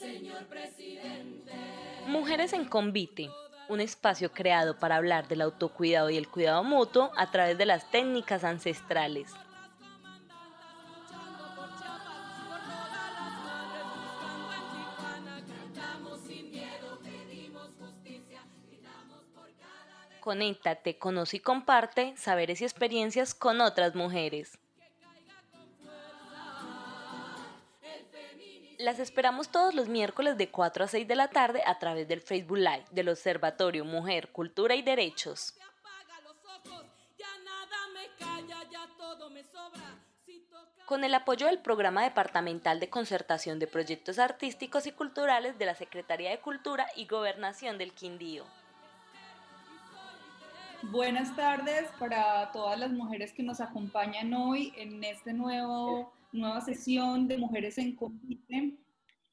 señor presidente. Mujeres en Convite, un espacio creado para hablar del autocuidado y el cuidado mutuo a través de las técnicas ancestrales. Conéctate, conoce y comparte saberes y experiencias con otras mujeres. Las esperamos todos los miércoles de 4 a 6 de la tarde a través del Facebook Live del Observatorio Mujer, Cultura y Derechos. Con el apoyo del Programa Departamental de Concertación de Proyectos Artísticos y Culturales de la Secretaría de Cultura y Gobernación del Quindío. Buenas tardes para todas las mujeres que nos acompañan hoy en este nuevo nueva sesión de Mujeres en Convite.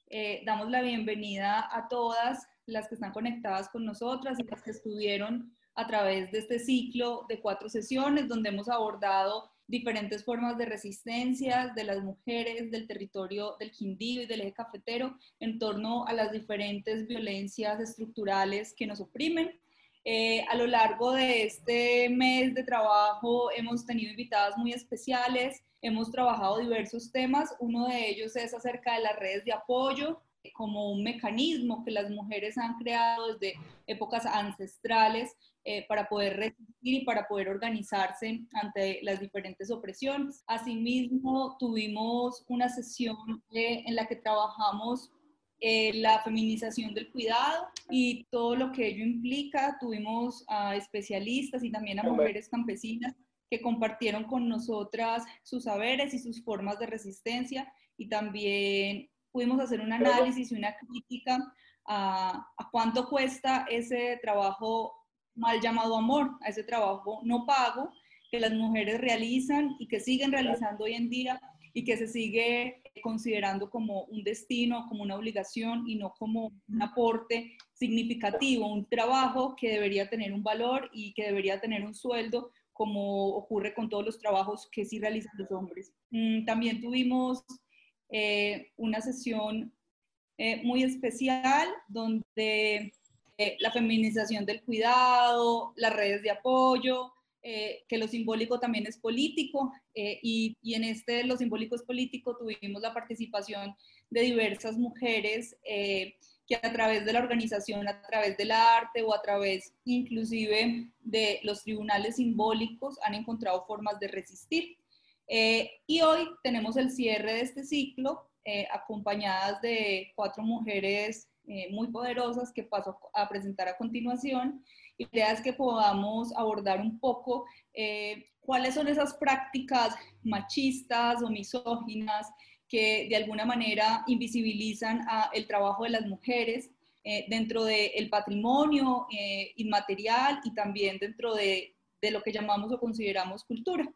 Eh, damos la bienvenida a todas las que están conectadas con nosotras y las que estuvieron a través de este ciclo de cuatro sesiones donde hemos abordado diferentes formas de resistencia de las mujeres del territorio del Quindío y del eje cafetero en torno a las diferentes violencias estructurales que nos oprimen. Eh, a lo largo de este mes de trabajo hemos tenido invitadas muy especiales Hemos trabajado diversos temas, uno de ellos es acerca de las redes de apoyo como un mecanismo que las mujeres han creado desde épocas ancestrales eh, para poder resistir y para poder organizarse ante las diferentes opresiones. Asimismo, tuvimos una sesión eh, en la que trabajamos eh, la feminización del cuidado y todo lo que ello implica. Tuvimos a especialistas y también a mujeres campesinas que compartieron con nosotras sus saberes y sus formas de resistencia. Y también pudimos hacer un análisis y una crítica a, cuánto cuesta ese trabajo mal llamado amor, a ese trabajo no pago que las mujeres realizan y que siguen realizando hoy en día y que se sigue considerando como un destino, como una obligación y no como un aporte significativo, un trabajo que debería tener un valor y que debería tener un sueldo como ocurre con todos los trabajos que sí realizan los hombres. Mm, también tuvimos eh, una sesión eh, muy especial donde eh, la feminización del cuidado, las redes de apoyo, que lo simbólico también es político y, y, en este lo simbólico es político tuvimos la participación de diversas mujeres que a través de la organización, a través del arte o a través inclusive de los tribunales simbólicos han encontrado formas de resistir. Eh, y hoy tenemos el cierre de este ciclo eh, acompañadas de cuatro mujeres eh, muy poderosas que paso a presentar a continuación. La idea es que podamos abordar un poco cuáles son esas prácticas machistas o misóginas que de alguna manera invisibilizan el trabajo de las mujeres eh, dentro del patrimonio eh, inmaterial y también dentro de, de, lo que llamamos o consideramos cultura.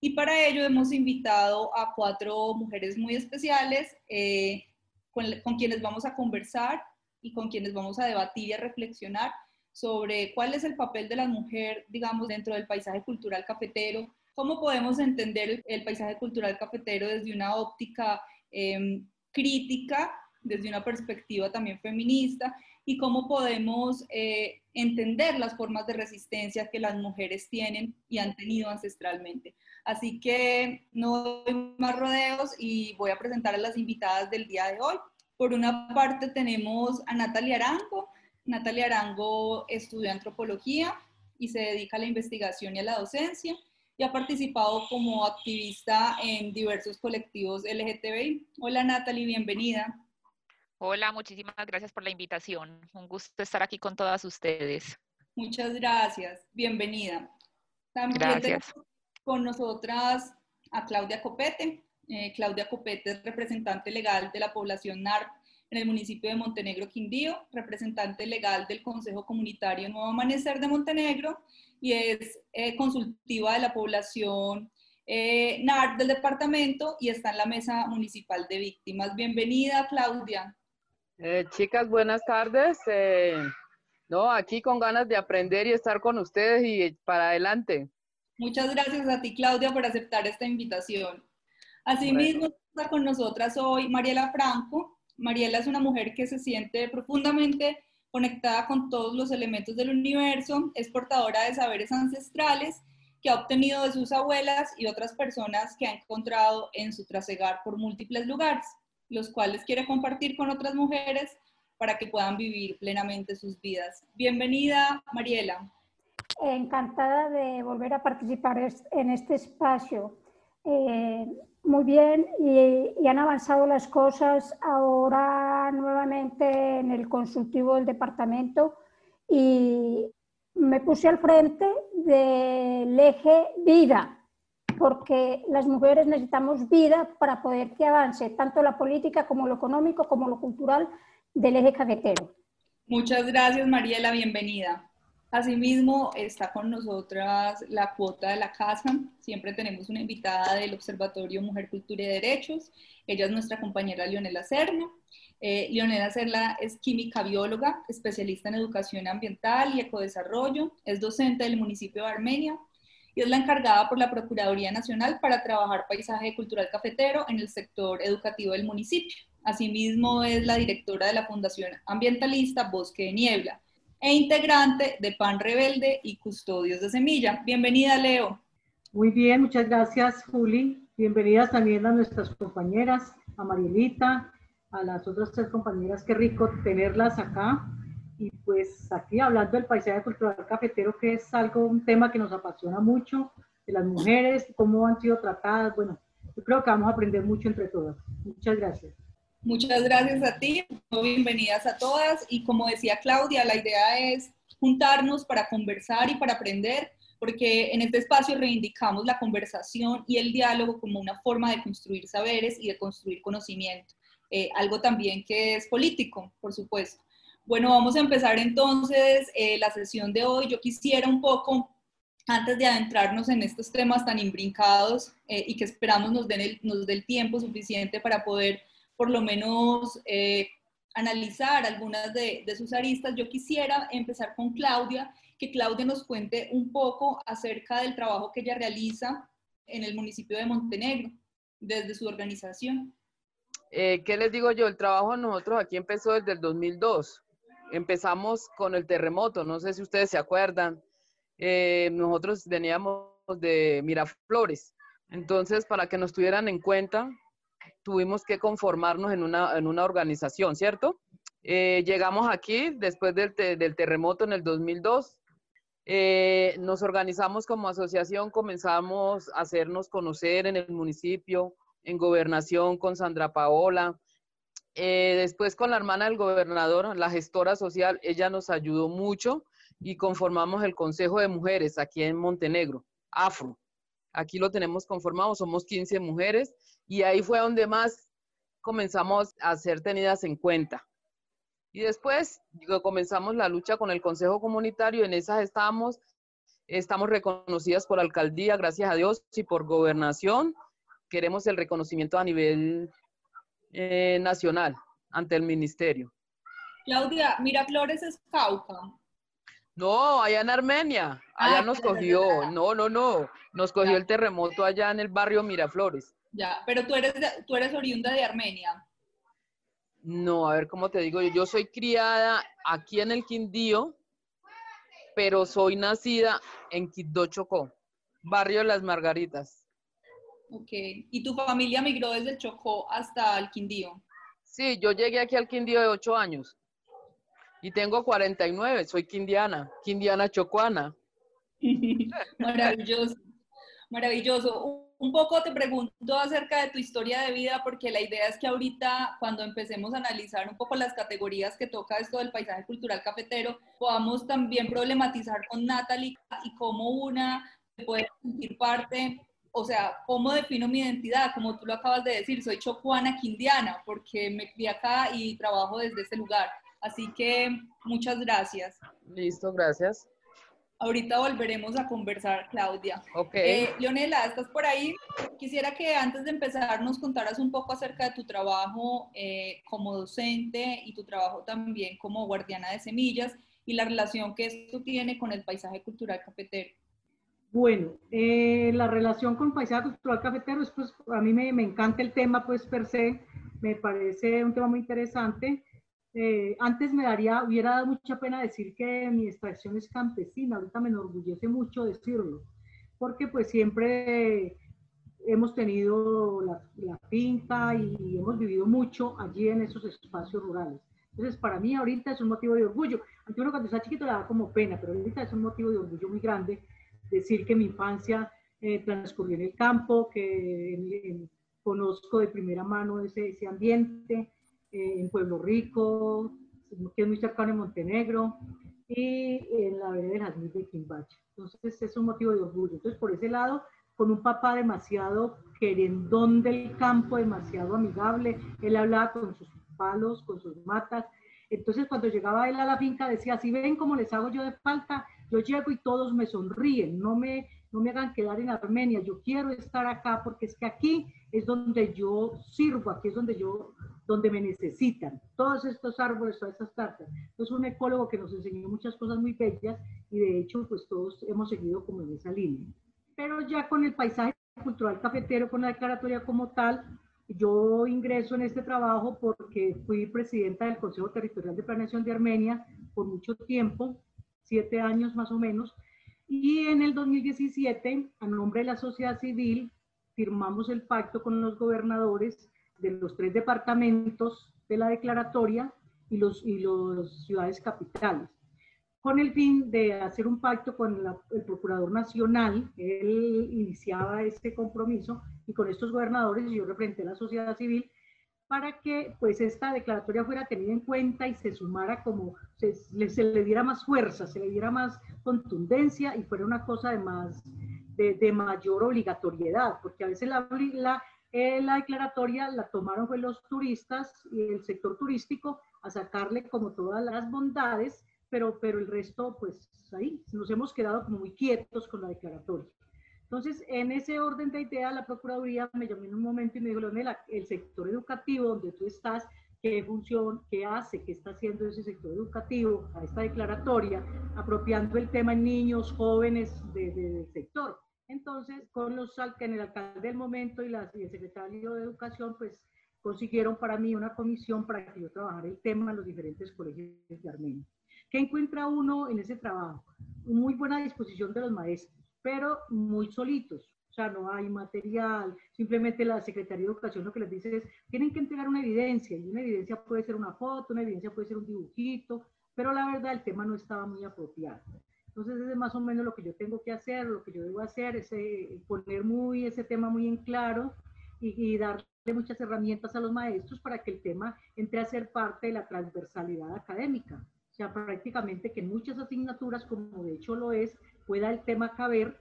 Y para ello hemos invitado a cuatro mujeres muy especiales eh, con, con quienes vamos a conversar y con quienes vamos a debatir y a reflexionar sobre cuál es el papel de la mujer, digamos, dentro del paisaje cultural cafetero, ¿Cómo podemos entender el, paisaje cultural cafetero desde una óptica em, crítica, desde una perspectiva también feminista? ¿Y cómo podemos eh, entender las formas de resistencia que las mujeres tienen y han tenido ancestralmente? Así que no doy más rodeos y voy a presentar a las invitadas del día de hoy. Por una parte tenemos a Natalia Arango. Natalia Arango estudió antropología y se dedica a la investigación y a la docencia y ha participado como activista en diversos colectivos LGTBI. Hola Natalie, bienvenida. Hola, muchísimas gracias por la invitación. Un gusto estar aquí con todas ustedes. Muchas gracias, bienvenida. También gracias. con nosotras a Claudia Copete. Eh, Claudia Copete es representante legal de la población NARP en el municipio de Montenegro Quindío, representante legal del Consejo Comunitario Nuevo Amanecer de Montenegro y es eh, consultiva de la población eh, NAR del departamento y está en la Mesa Municipal de Víctimas. Bienvenida, Claudia. Eh, chicas, buenas tardes. Eh, no, aquí con ganas de aprender y estar con ustedes y para adelante. Muchas gracias a ti, Claudia, por aceptar esta invitación. Asimismo, está con nosotras hoy Mariela Franco. Mariela es una mujer que se siente profundamente conectada con todos los elementos del universo, es portadora de saberes ancestrales que ha obtenido de sus abuelas y otras personas que ha encontrado en su trasegar por múltiples lugares, los cuales quiere compartir con otras mujeres para que puedan vivir plenamente sus vidas. Bienvenida, Mariela. Encantada de volver a participar en este espacio. Eh, muy bien, y, han avanzado las cosas ahora nuevamente en el consultivo del departamento y me puse al frente del eje vida, porque las mujeres necesitamos vida para poder que avance tanto la política como lo económico como lo cultural del eje cafetero. Muchas gracias, Mariela, bienvenida. Asimismo, está con nosotras la cuota de la casa. Siempre tenemos una invitada del Observatorio Mujer, Cultura y Derechos. Ella es nuestra compañera Leonela Serna. Eh, Leonela Serna es química bióloga, especialista en educación ambiental y ecodesarrollo. Es docente del municipio de Armenia y es la encargada por la Procuraduría Nacional para trabajar paisaje cultural cafetero en el sector educativo del municipio. Asimismo, es la directora de la Fundación Ambientalista Bosque de Niebla e integrante de Pan Rebelde y Custodios de Semilla. Bienvenida, Leo. Muy bien, muchas gracias, Juli. Bienvenidas también a nuestras compañeras, a Marielita, a las otras tres compañeras. Qué rico tenerlas acá. Y pues aquí hablando del paisaje cultural cafetero, que es algo, un tema que nos apasiona mucho, de las mujeres, cómo han sido tratadas. Bueno, yo creo que vamos a aprender mucho entre todas. Muchas gracias. Muchas gracias a ti, bienvenidas a todas y como decía Claudia, la idea es juntarnos para conversar y para aprender, porque en este espacio reivindicamos la conversación y el diálogo como una forma de construir saberes y de construir conocimiento, eh, algo también que es político, por supuesto. Bueno, vamos a empezar entonces eh, la sesión de hoy. Yo quisiera un poco, antes de adentrarnos en estos temas tan imbrincados eh, y que esperamos nos den nos dé el tiempo suficiente para poder por lo menos eh, analizar algunas de, sus aristas, yo quisiera empezar con Claudia, que Claudia nos cuente un poco acerca del trabajo que ella realiza en el municipio de Montenegro, desde su organización. Eh, ¿Qué les digo yo? El trabajo nosotros aquí empezó desde el 2002. Empezamos con el terremoto, no sé si ustedes se acuerdan. Eh, nosotros veníamos de Miraflores. Entonces, para que nos tuvieran en cuenta, tuvimos que conformarnos en una, en una organización, ¿cierto? Eh, llegamos aquí después del, del, terremoto en el 2002. Eh, nos organizamos como asociación, comenzamos a hacernos conocer en el municipio, en gobernación con Sandra Paola. Eh, después con la hermana del gobernador, la gestora social, ella nos ayudó mucho y conformamos el Consejo de Mujeres aquí en Montenegro, AFRO. Aquí lo tenemos conformado, somos 15 mujeres y ahí fue donde más comenzamos a ser tenidas en cuenta. Y después comenzamos la lucha con el Consejo Comunitario, en esas estamos, estamos reconocidas por alcaldía, gracias a Dios, y por gobernación. Queremos el reconocimiento a nivel eh, nacional ante el ministerio. Claudia, Miraflores es Cauca. No, allá en Armenia. Allá ah, nos cogió. No, no, no. Nos cogió el terremoto allá en el barrio Miraflores. Ya, pero tú eres, tú eres oriunda de Armenia. No, a ver cómo te digo, yo soy criada aquí en el Quindío, pero soy nacida en Quindó Chocó, barrio de las Margaritas. Ok, ¿y tu familia migró desde Chocó hasta el Quindío? Sí, yo llegué aquí al Quindío de ocho años y tengo 49, soy quindiana, quindiana chocuana. Maravilloso, maravilloso. Un poco te pregunto acerca de tu historia de vida, porque la idea es que ahorita, cuando empecemos a analizar un poco las categorías que toca esto del paisaje cultural cafetero, podamos también problematizar con Natalie y cómo una puede sentir parte o sea, ¿cómo defino mi identidad? Como tú lo acabas de decir, soy chocuana quindiana porque me crié acá y trabajo desde ese lugar. Así que muchas gracias. Listo, gracias. Ahorita volveremos a conversar, Claudia. Ok. Eh, Leonela, ¿estás por ahí? Quisiera que antes de empezar nos contaras un poco acerca de tu trabajo eh, como docente y tu trabajo también como guardiana de semillas y la relación que esto tiene con el paisaje cultural cafetero. Bueno, eh, la relación con paisaje cultural cafetero es pues a mí me, me encanta el tema pues per se, me parece un tema muy interesante. Eh, antes me daría, hubiera dado mucha pena decir que mi extracción es campesina, ahorita me enorgullece mucho decirlo, porque pues siempre hemos tenido la, la, finca y hemos vivido mucho allí en esos espacios rurales. Entonces, para mí ahorita es un motivo de orgullo. Aunque uno cuando está chiquito le da como pena, pero ahorita es un motivo de orgullo muy grande decir que mi infancia eh, transcurrió en el campo, que conozco de primera mano ese, ese ambiente, eh, en Pueblo Rico, que es muy cercano en Montenegro, y en la vereda de Jazmín de Quimbacha. Entonces es un motivo de orgullo. Entonces por ese lado, con un papá demasiado querendón del campo, demasiado amigable, él hablaba con sus palos, con sus matas. Entonces cuando llegaba él a la finca decía, si ven cómo les hago yo de falta, yo llego y todos me sonríen, no me, no me hagan quedar en Armenia, yo quiero estar acá porque es que aquí es donde yo sirvo, aquí es donde yo donde me necesitan. Todos estos árboles, todas estas plantas. Es un ecólogo que nos enseñó muchas cosas muy bellas y de hecho pues todos hemos seguido como en esa línea. Pero ya con el paisaje cultural cafetero, con la declaratoria como tal, yo ingreso en este trabajo porque fui presidenta del Consejo Territorial de Planeación de Armenia por mucho tiempo, siete años más o menos, y en el 2017, a nombre de la sociedad civil, firmamos el pacto con los gobernadores de los tres departamentos de la declaratoria y los, y los ciudades capitales, con el fin de hacer un pacto con el Procurador Nacional. Él iniciaba este compromiso y con estos gobernadores, yo representé la sociedad civil, para que pues esta declaratoria fuera tenida en cuenta y se sumara como, se, le diera más fuerza, se le diera más contundencia y fuera una cosa de más, de, mayor obligatoriedad, porque a veces la, la, eh, la declaratoria la tomaron los turistas y el sector turístico a sacarle como todas las bondades, pero, pero el resto, pues ahí nos hemos quedado muy quietos con la declaratoria. Entonces, en ese orden de idea, la Procuraduría me llamó en un momento y me dijo, Leonela, el sector educativo donde tú estás, qué función, qué hace, qué está haciendo ese sector educativo a esta declaratoria, apropiando el tema en niños, jóvenes de, de, del sector. Entonces, con los en el alcalde del momento y, y el secretario de Educación, pues consiguieron para mí una comisión para que yo trabajara el tema en los diferentes colegios de Armenia. ¿Qué encuentra uno en ese trabajo? Muy buena disposición de los maestros, pero muy solitos. O sea, no hay material, simplemente la Secretaría de Educación lo que les dice es, tienen que entregar una evidencia, y una evidencia puede ser una foto, una evidencia puede ser un dibujito, pero la verdad el tema no estaba muy apropiado. Entonces, ese es más o menos lo que yo tengo que hacer, lo que yo debo hacer, es poner muy ese tema muy en claro y, y, darle muchas herramientas a los maestros para que el tema entre a ser parte de la transversalidad académica. O sea, prácticamente que en muchas asignaturas, como de hecho lo es, pueda el tema caber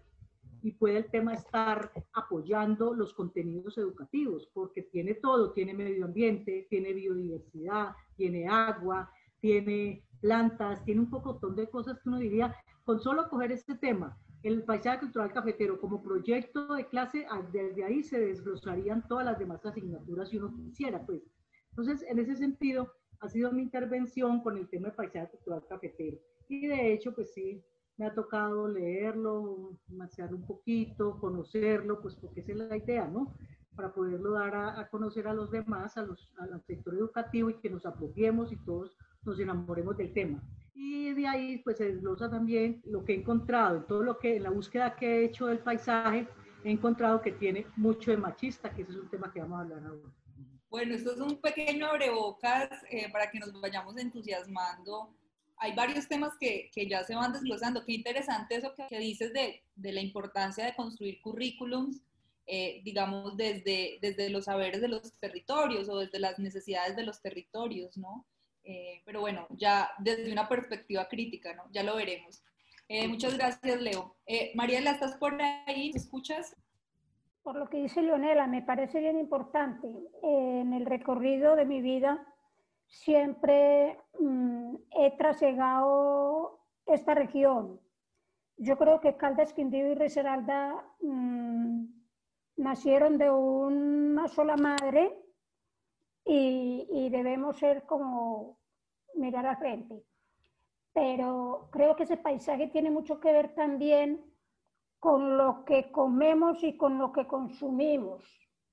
y pueda el tema estar apoyando los contenidos educativos, porque tiene todo, tiene medio ambiente, tiene biodiversidad, tiene agua, tiene plantas, tiene un pocotón de cosas que uno diría, con solo coger este tema, el paisaje cultural cafetero como proyecto de clase, desde ahí se desglosarían todas las demás asignaturas si uno quisiera, pues. Entonces, en ese sentido, ha sido mi intervención con el tema del paisaje cultural cafetero. Y de hecho, pues sí, me ha tocado leerlo, macear un poquito, conocerlo, pues porque esa es la idea, ¿no? Para poderlo dar a, a conocer a los demás, a los, al sector educativo y que nos apropiemos y todos nos enamoremos del tema. Y de ahí pues se desglosa también lo que he encontrado, todo lo que en la búsqueda que he hecho del paisaje, he encontrado que tiene mucho de machista, que ese es un tema que vamos a hablar ahora. Bueno, esto es un pequeño abrebocas eh, para que nos vayamos entusiasmando. Hay varios temas que, que ya se van desglosando. Qué interesante eso que, que dices de, de, la importancia de construir currículums, eh, digamos, desde, desde los saberes de los territorios o desde las necesidades de los territorios, ¿no? Eh, pero bueno, ya desde una perspectiva crítica, ¿no? Ya lo veremos. Eh, muchas gracias, Leo. Eh, Mariela, ¿estás por ahí? ¿Me escuchas? por lo que dice Leonela, me parece bien importante. En el recorrido de mi vida siempre mm, he trasegado esta región. Yo creo que Caldas, Quindío y Reseralda mm, nacieron de una sola madre y, debemos ser como mirar a frente. Pero creo que ese paisaje tiene mucho que ver también con lo que comemos y con lo que consumimos,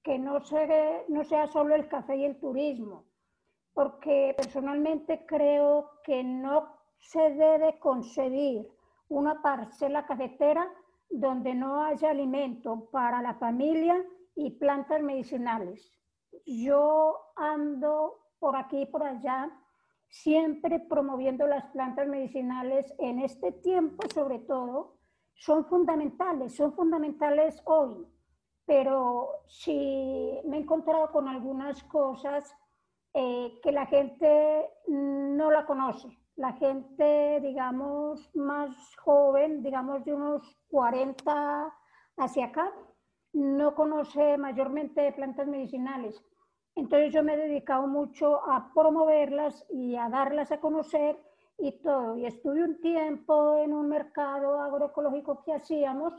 que no sea solo el café y el turismo, porque personalmente creo que no se debe concebir una parcela cafetera donde no haya alimento para la familia y plantas medicinales. Yo ando por aquí y por allá siempre promoviendo las plantas medicinales en este tiempo sobre todo, son fundamentales, son fundamentales hoy, pero si me he encontrado con algunas cosas eh, que la gente no la conoce. La gente, digamos, más joven, digamos de unos 40 hacia acá, no conoce mayormente plantas medicinales. Entonces yo me he dedicado mucho a promoverlas y a darlas a conocer y todo. Y estuve un tiempo en un mercado agroecológico que hacíamos,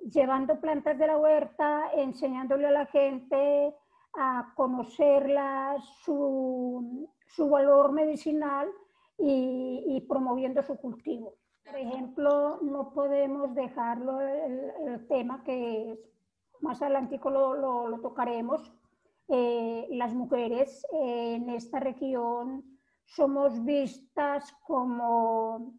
llevando plantas de la huerta, enseñándole a la gente a conocerlas, su, su valor medicinal y, promoviendo su cultivo. Por ejemplo, no podemos dejarlo el, tema que más adelante lo, lo, lo tocaremos, eh, las mujeres en esta región somos vistas como,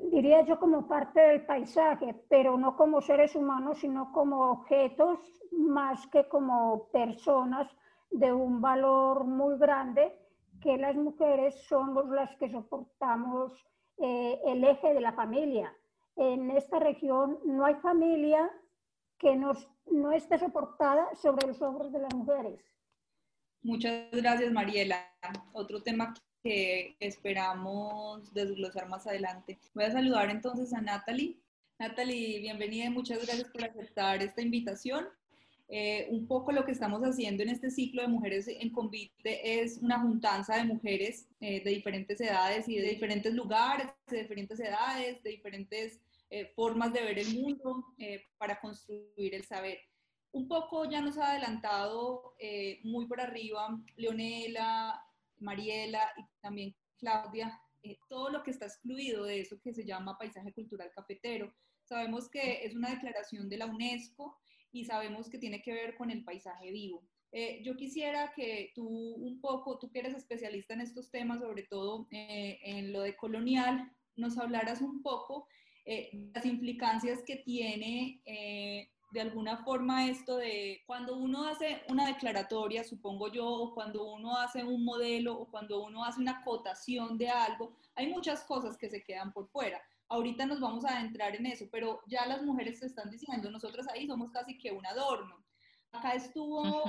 diría yo, como parte del paisaje, pero no como seres humanos, sino como objetos más que como personas de un valor muy grande, que las mujeres somos las que soportamos eh, el eje de la familia. En esta región no hay familia que nos, no esté soportada sobre los hombros de las mujeres. Muchas gracias, Mariela. Otro tema que esperamos desglosar más adelante. Voy a saludar entonces a Natalie. Natalie, bienvenida y muchas gracias por aceptar esta invitación. Eh, un poco lo que estamos haciendo en este ciclo de Mujeres en Convite es una juntanza de mujeres eh, de diferentes edades y de diferentes lugares, de diferentes edades, de diferentes eh, formas de ver el mundo eh, para construir el saber. Un poco ya nos ha adelantado eh, muy por arriba Leonela, Mariela y también Claudia, todo lo que está excluido de eso que se llama paisaje cultural cafetero. Sabemos que es una declaración de la UNESCO y sabemos que tiene que ver con el paisaje vivo. yo quisiera que tú un poco, tú que eres especialista en estos temas, sobre todo en lo de colonial, nos hablaras un poco eh, las implicancias que tiene eh, de alguna forma esto de cuando uno hace una declaratoria, supongo yo, o cuando uno hace un modelo, o cuando uno hace una cotación de algo, hay muchas cosas que se quedan por fuera. Ahorita nos vamos a adentrar en eso, pero ya las mujeres se están diciendo, nosotros ahí somos casi que un adorno. Acá estuvo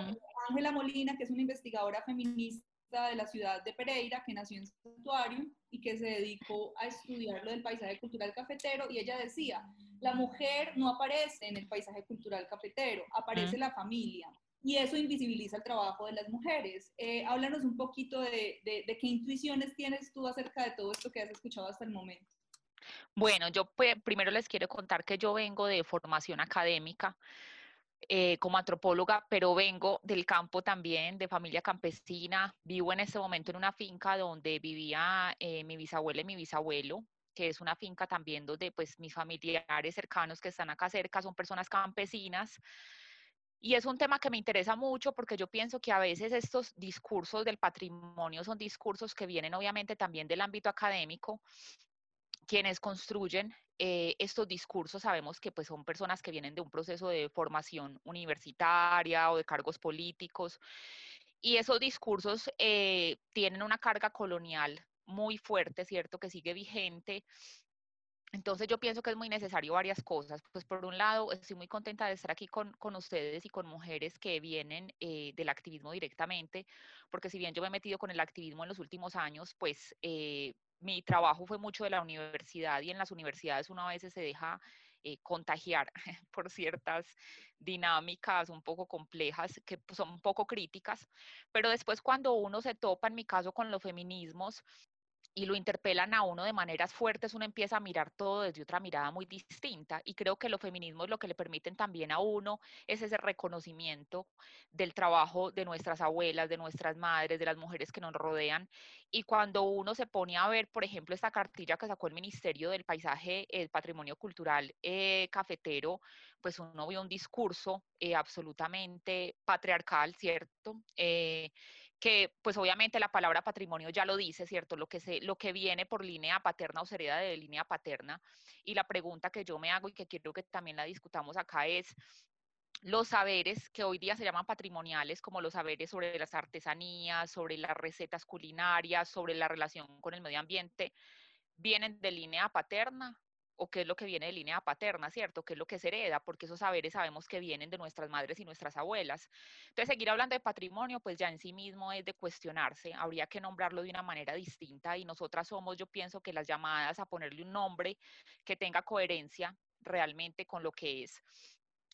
Ángela Molina, que es una investigadora feminista de la ciudad de Pereira, que nació en Santuario y que se dedicó a estudiar lo del paisaje cultural cafetero. Y ella decía, la mujer no aparece en el paisaje cultural cafetero, aparece la familia. Y eso invisibiliza el trabajo de las mujeres. Eh, háblanos un poquito de, de, qué intuiciones tienes tú acerca de todo esto que has escuchado hasta el momento. Bueno, yo pues, primero les quiero contar que yo vengo de formación académica. Eh, como antropóloga, pero vengo del campo también, de familia campesina. Vivo en este momento en una finca donde vivía eh, mi bisabuela y mi bisabuelo, que es una finca también donde pues mis familiares cercanos que están acá cerca son personas campesinas. Y es un tema que me interesa mucho porque yo pienso que a veces estos discursos del patrimonio son discursos que vienen obviamente también del ámbito académico, quienes construyen eh, estos discursos sabemos que pues, son personas que vienen de un proceso de formación universitaria o de cargos políticos y esos discursos eh, tienen una carga colonial muy fuerte, ¿cierto? Que sigue vigente. Entonces yo pienso que es muy necesario varias cosas. Pues por un lado, estoy muy contenta de estar aquí con, con ustedes y con mujeres que vienen eh, del activismo directamente, porque si bien yo me he metido con el activismo en los últimos años, pues mi trabajo fue mucho de la universidad y en las universidades uno a veces se deja eh, contagiar por ciertas dinámicas un poco complejas, que pues, son un poco críticas, pero después cuando uno se topa, en mi caso, con los feminismos, y lo interpelan a uno de maneras fuertes, uno empieza a mirar todo desde otra mirada muy distinta. Y creo que los feminismos lo que le permiten también a uno es ese reconocimiento del trabajo de nuestras abuelas, de nuestras madres, de las mujeres que nos rodean. Y cuando uno se pone a ver, por ejemplo, esta cartilla que sacó el Ministerio del Paisaje, el Patrimonio Cultural eh, Cafetero, pues uno ve un discurso eh, absolutamente patriarcal, ¿cierto? Eh, que pues obviamente la palabra patrimonio ya lo dice, ¿cierto? Lo que, se, lo que viene por línea paterna o se hereda de línea paterna. Y la pregunta que yo me hago y que quiero que también la discutamos acá es, los saberes que hoy día se llaman patrimoniales, como los saberes sobre las artesanías, sobre las recetas culinarias, sobre la relación con el medio ambiente, vienen de línea paterna o qué es lo que viene de línea paterna, ¿cierto? ¿Qué es lo que se hereda? Porque esos saberes sabemos que vienen de nuestras madres y nuestras abuelas. Entonces, seguir hablando de patrimonio, pues ya en sí mismo es de cuestionarse, habría que nombrarlo de una manera distinta y nosotras somos, yo pienso que las llamadas a ponerle un nombre que tenga coherencia realmente con lo que es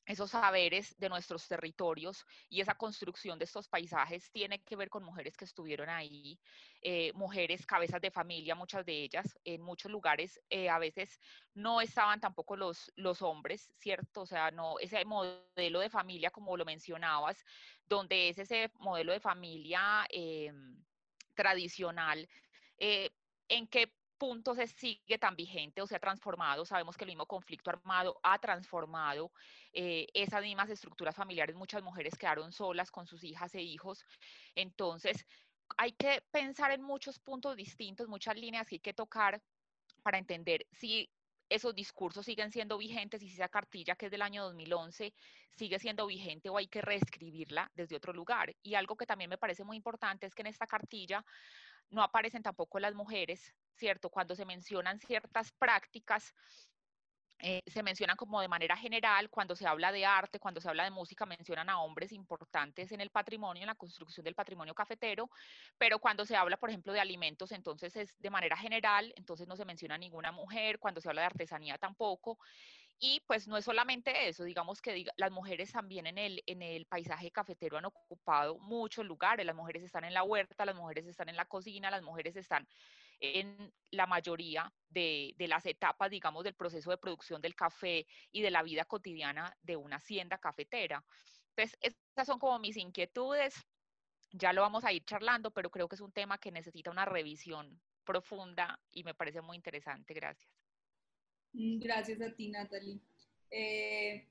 esos saberes de nuestros territorios y esa construcción de estos paisajes tiene que ver con mujeres que estuvieron ahí, eh, mujeres cabezas de familia, muchas de ellas, en muchos lugares eh, a veces no estaban tampoco los, hombres, ¿cierto? O sea, no ese modelo de familia como lo mencionabas, donde es ese modelo de familia em, tradicional, eh, en que punto se sigue tan vigente o se ha transformado. Sabemos que el mismo conflicto armado ha transformado eh, esas mismas estructuras familiares. Muchas mujeres quedaron solas con sus hijas e hijos. Entonces, hay que pensar en muchos puntos distintos, muchas líneas que hay que tocar para entender si esos discursos siguen siendo vigentes y si esa cartilla que es del año 2011 sigue siendo vigente o hay que reescribirla desde otro lugar. Y algo que también me parece muy importante es que en esta cartilla no aparecen tampoco las mujeres, ¿cierto? Cuando se mencionan ciertas prácticas, eh, se mencionan como de manera general, cuando se habla de arte, cuando se habla de música, mencionan a hombres importantes en el patrimonio, en la construcción del patrimonio cafetero, pero cuando se habla, por ejemplo, de alimentos, entonces es de manera general, entonces no se menciona ninguna mujer, cuando se habla de artesanía tampoco. Y pues no es solamente eso, digamos que las mujeres también en el, en el paisaje cafetero han ocupado muchos lugares, las mujeres están en la huerta, las mujeres están en la cocina, las mujeres están en la mayoría de, de, las etapas, digamos, del proceso de producción del café y de la vida cotidiana de una hacienda cafetera. Entonces, estas son como mis inquietudes. Ya lo vamos a ir charlando, pero creo que es un tema que necesita una revisión profunda y me parece muy interesante. Gracias. Mm, gracias a ti, Natalie. Eh,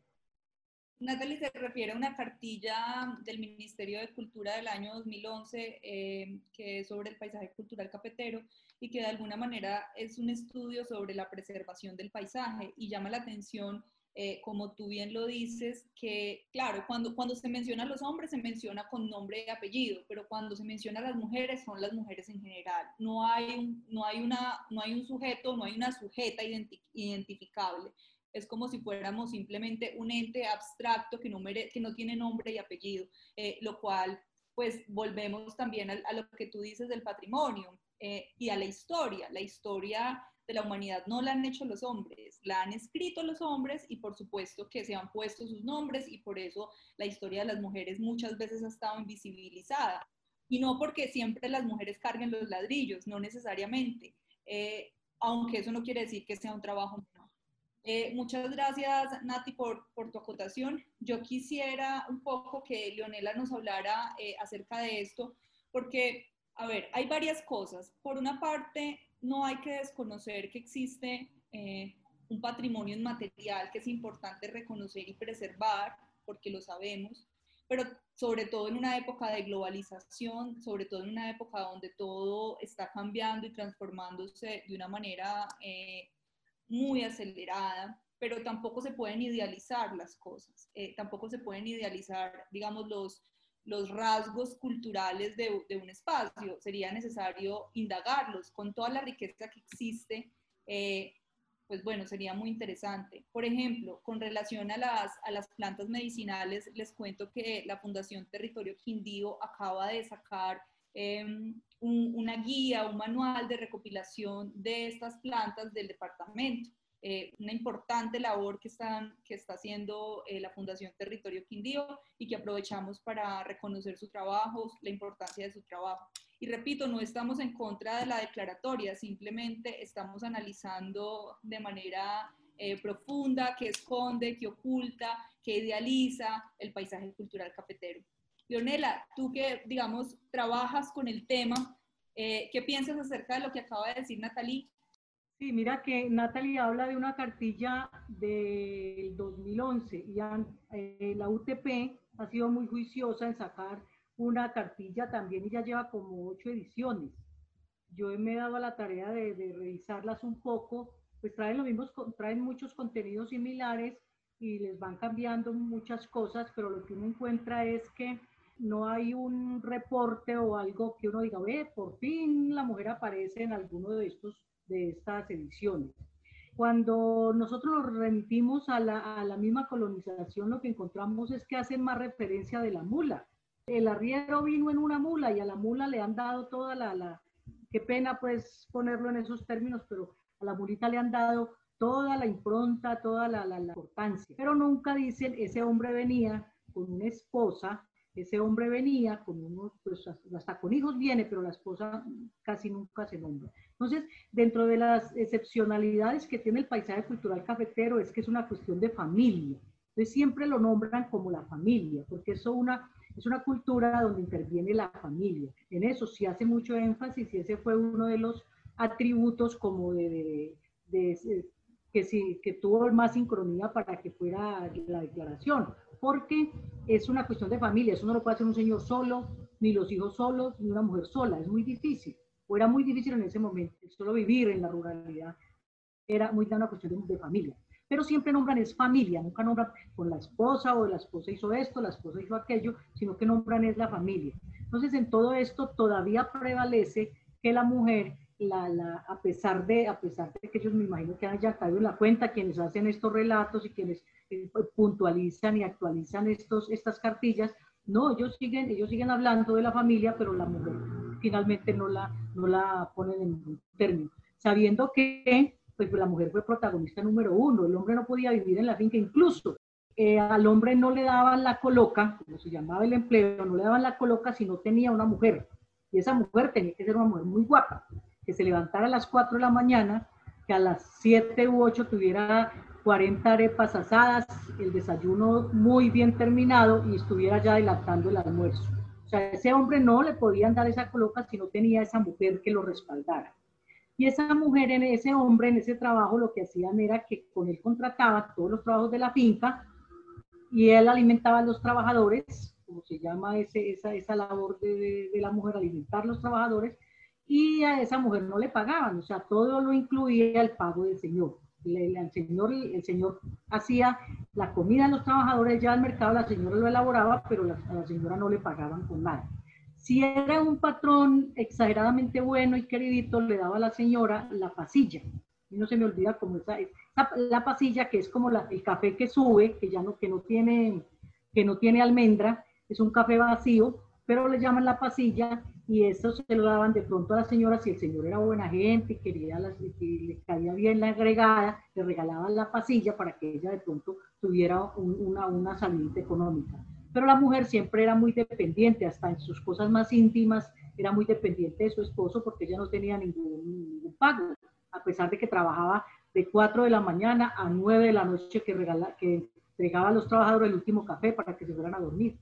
Natalie se refiere a una cartilla del Ministerio de Cultura del año 2011 eh, que es sobre el paisaje cultural cafetero y que de alguna manera es un estudio sobre la preservación del paisaje y llama la atención eh, como tú bien lo dices, que claro, cuando, cuando se menciona a los hombres se menciona con nombre y apellido, pero cuando se menciona a las mujeres son las mujeres en general. No hay un, no hay una, no hay un sujeto, no hay una sujeta identificable. Es como si fuéramos simplemente un ente abstracto que no, que no tiene nombre y apellido, eh, lo cual pues volvemos también a, lo que tú dices del patrimonio eh, y a la historia. La historia de la humanidad no la han hecho los hombres, la han escrito los hombres y por supuesto que se han puesto sus nombres y por eso la historia de las mujeres muchas veces ha estado invisibilizada. Y no porque siempre las mujeres carguen los ladrillos, no necesariamente, eh, aunque eso no quiere decir que sea un trabajo menor. Eh, muchas gracias, Nati, por, por, tu acotación. Yo quisiera un poco que Leonela nos hablara eh, acerca de esto, porque, a ver, hay varias cosas. Por una parte, no hay que desconocer que existe eh, un patrimonio inmaterial que es importante reconocer y preservar, porque lo sabemos, pero sobre todo en una época de globalización, sobre todo en una época donde todo está cambiando y transformándose de una manera eh, muy acelerada, pero tampoco se pueden idealizar las cosas, eh, tampoco se pueden idealizar, digamos, los, los rasgos culturales de, un espacio. Sería necesario indagarlos con toda la riqueza que existe. Eh, pues bueno, sería muy interesante. Por ejemplo, con relación a las, a las plantas medicinales, les cuento que la Fundación Territorio Quindío acaba de sacar em, un, una guía, un manual de recopilación de estas plantas del departamento. Eh, una importante labor que, están, que está haciendo eh, la Fundación Territorio Quindío y que aprovechamos para reconocer su trabajo, la importancia de su trabajo. Y repito, no estamos en contra de la declaratoria, simplemente estamos analizando de manera eh, profunda qué esconde, qué oculta, qué idealiza el paisaje cultural cafetero. Leonela, tú que, digamos, trabajas con el tema, ¿qué piensas acerca de lo que acaba de decir Natalie Sí, mira que Natalie habla de una cartilla del 2011 y eh, la UTP ha sido muy juiciosa en sacar una cartilla también y ya lleva como ocho ediciones. Yo me he dado la tarea de, revisarlas un poco, pues traen, los mismos, traen muchos contenidos similares y les van cambiando muchas cosas, pero lo que uno encuentra es que no hay un reporte o algo que uno diga, ve, por fin la mujer aparece en alguno de estos de estas ediciones. Cuando nosotros nos remitimos a la, misma colonización, lo que encontramos es que hacen más referencia de la mula. El arriero vino en una mula y a la mula le han dado toda la, qué pena pues ponerlo en esos términos, pero a la mulita le han dado toda la impronta, toda la, importancia. Pero nunca dicen, ese hombre venía con una esposa ese hombre venía con unos, pues hasta con hijos viene, pero la esposa casi nunca se nombra. Entonces, dentro de las excepcionalidades que tiene el paisaje cultural cafetero es que es una cuestión de familia. Entonces, siempre lo nombran como la familia, porque eso una, es una cultura donde interviene la familia. En eso sí hace mucho énfasis y ese fue uno de los atributos como de, de que, sí, que tuvo más sincronía para que fuera la declaración porque es una cuestión de familia, eso no lo puede hacer un señor solo, ni los hijos solos, ni una mujer sola, es muy difícil, o era muy difícil en ese momento, solo vivir en la ruralidad, era muy una cuestión de, familia. Pero siempre nombran es familia, nunca nombran con la esposa o la esposa hizo esto, la esposa hizo aquello, sino que nombran es la familia. Entonces, en todo esto todavía prevalece que la mujer la, a, pesar de, a pesar de que ellos me imagino que hayan caído en la cuenta, quienes hacen estos relatos y quienes eh, puntualizan y actualizan estos, estas cartillas, no, ellos siguen, ellos siguen hablando de la familia, pero la mujer finalmente no la, no la ponen en ningún término, sabiendo que pues, la mujer fue protagonista número uno, el hombre no podía vivir en la finca, incluso eh, al hombre no le daban la coloca, como se llamaba el empleo, no le daban la coloca si no tenía una mujer, y esa mujer tenía que ser una mujer muy guapa que se levantara a las 4 de la mañana, que a las 7 u 8 tuviera 40 arepas asadas, el desayuno muy bien terminado y estuviera ya dilatando el almuerzo. O sea, ese hombre no le podían dar esa coloca si no tenía esa mujer que lo respaldara. Y esa mujer, en ese hombre, en ese trabajo, lo que hacían era que con él contrataba todos los trabajos de la finca y él alimentaba a los trabajadores, como se llama esa labor de, de la mujer, alimentar a los trabajadores, y a esa mujer no le pagaban, o sea, todo lo incluía el pago del señor. El, señor, el señor hacía la comida a los trabajadores ya al mercado, la señora lo elaboraba, pero a la señora no le pagaban con nada. Si era un patrón exageradamente bueno y queridito, le daba a la señora la pasilla. Y no se me olvida como esa, la pasilla que es como la, el café que sube, que ya no, que no tiene, que no tiene almendra, es un café vacío, pero le llaman la pasilla y eso se lo daban de pronto a la señora, si el señor era buena gente quería las, y le caía bien la agregada, le regalaban la pasilla para que ella de pronto tuviera una, una salida económica. Pero la mujer siempre era muy dependiente, hasta en sus cosas más íntimas era muy dependiente de su esposo porque ella no tenía ningún, pago, a pesar de que trabajaba de 4 de la mañana a 9 de la noche que, regala, que entregaba a los trabajadores el último café para que se fueran a dormir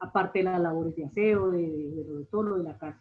aparte de las labores de aseo, de, de, todo lo de la casa.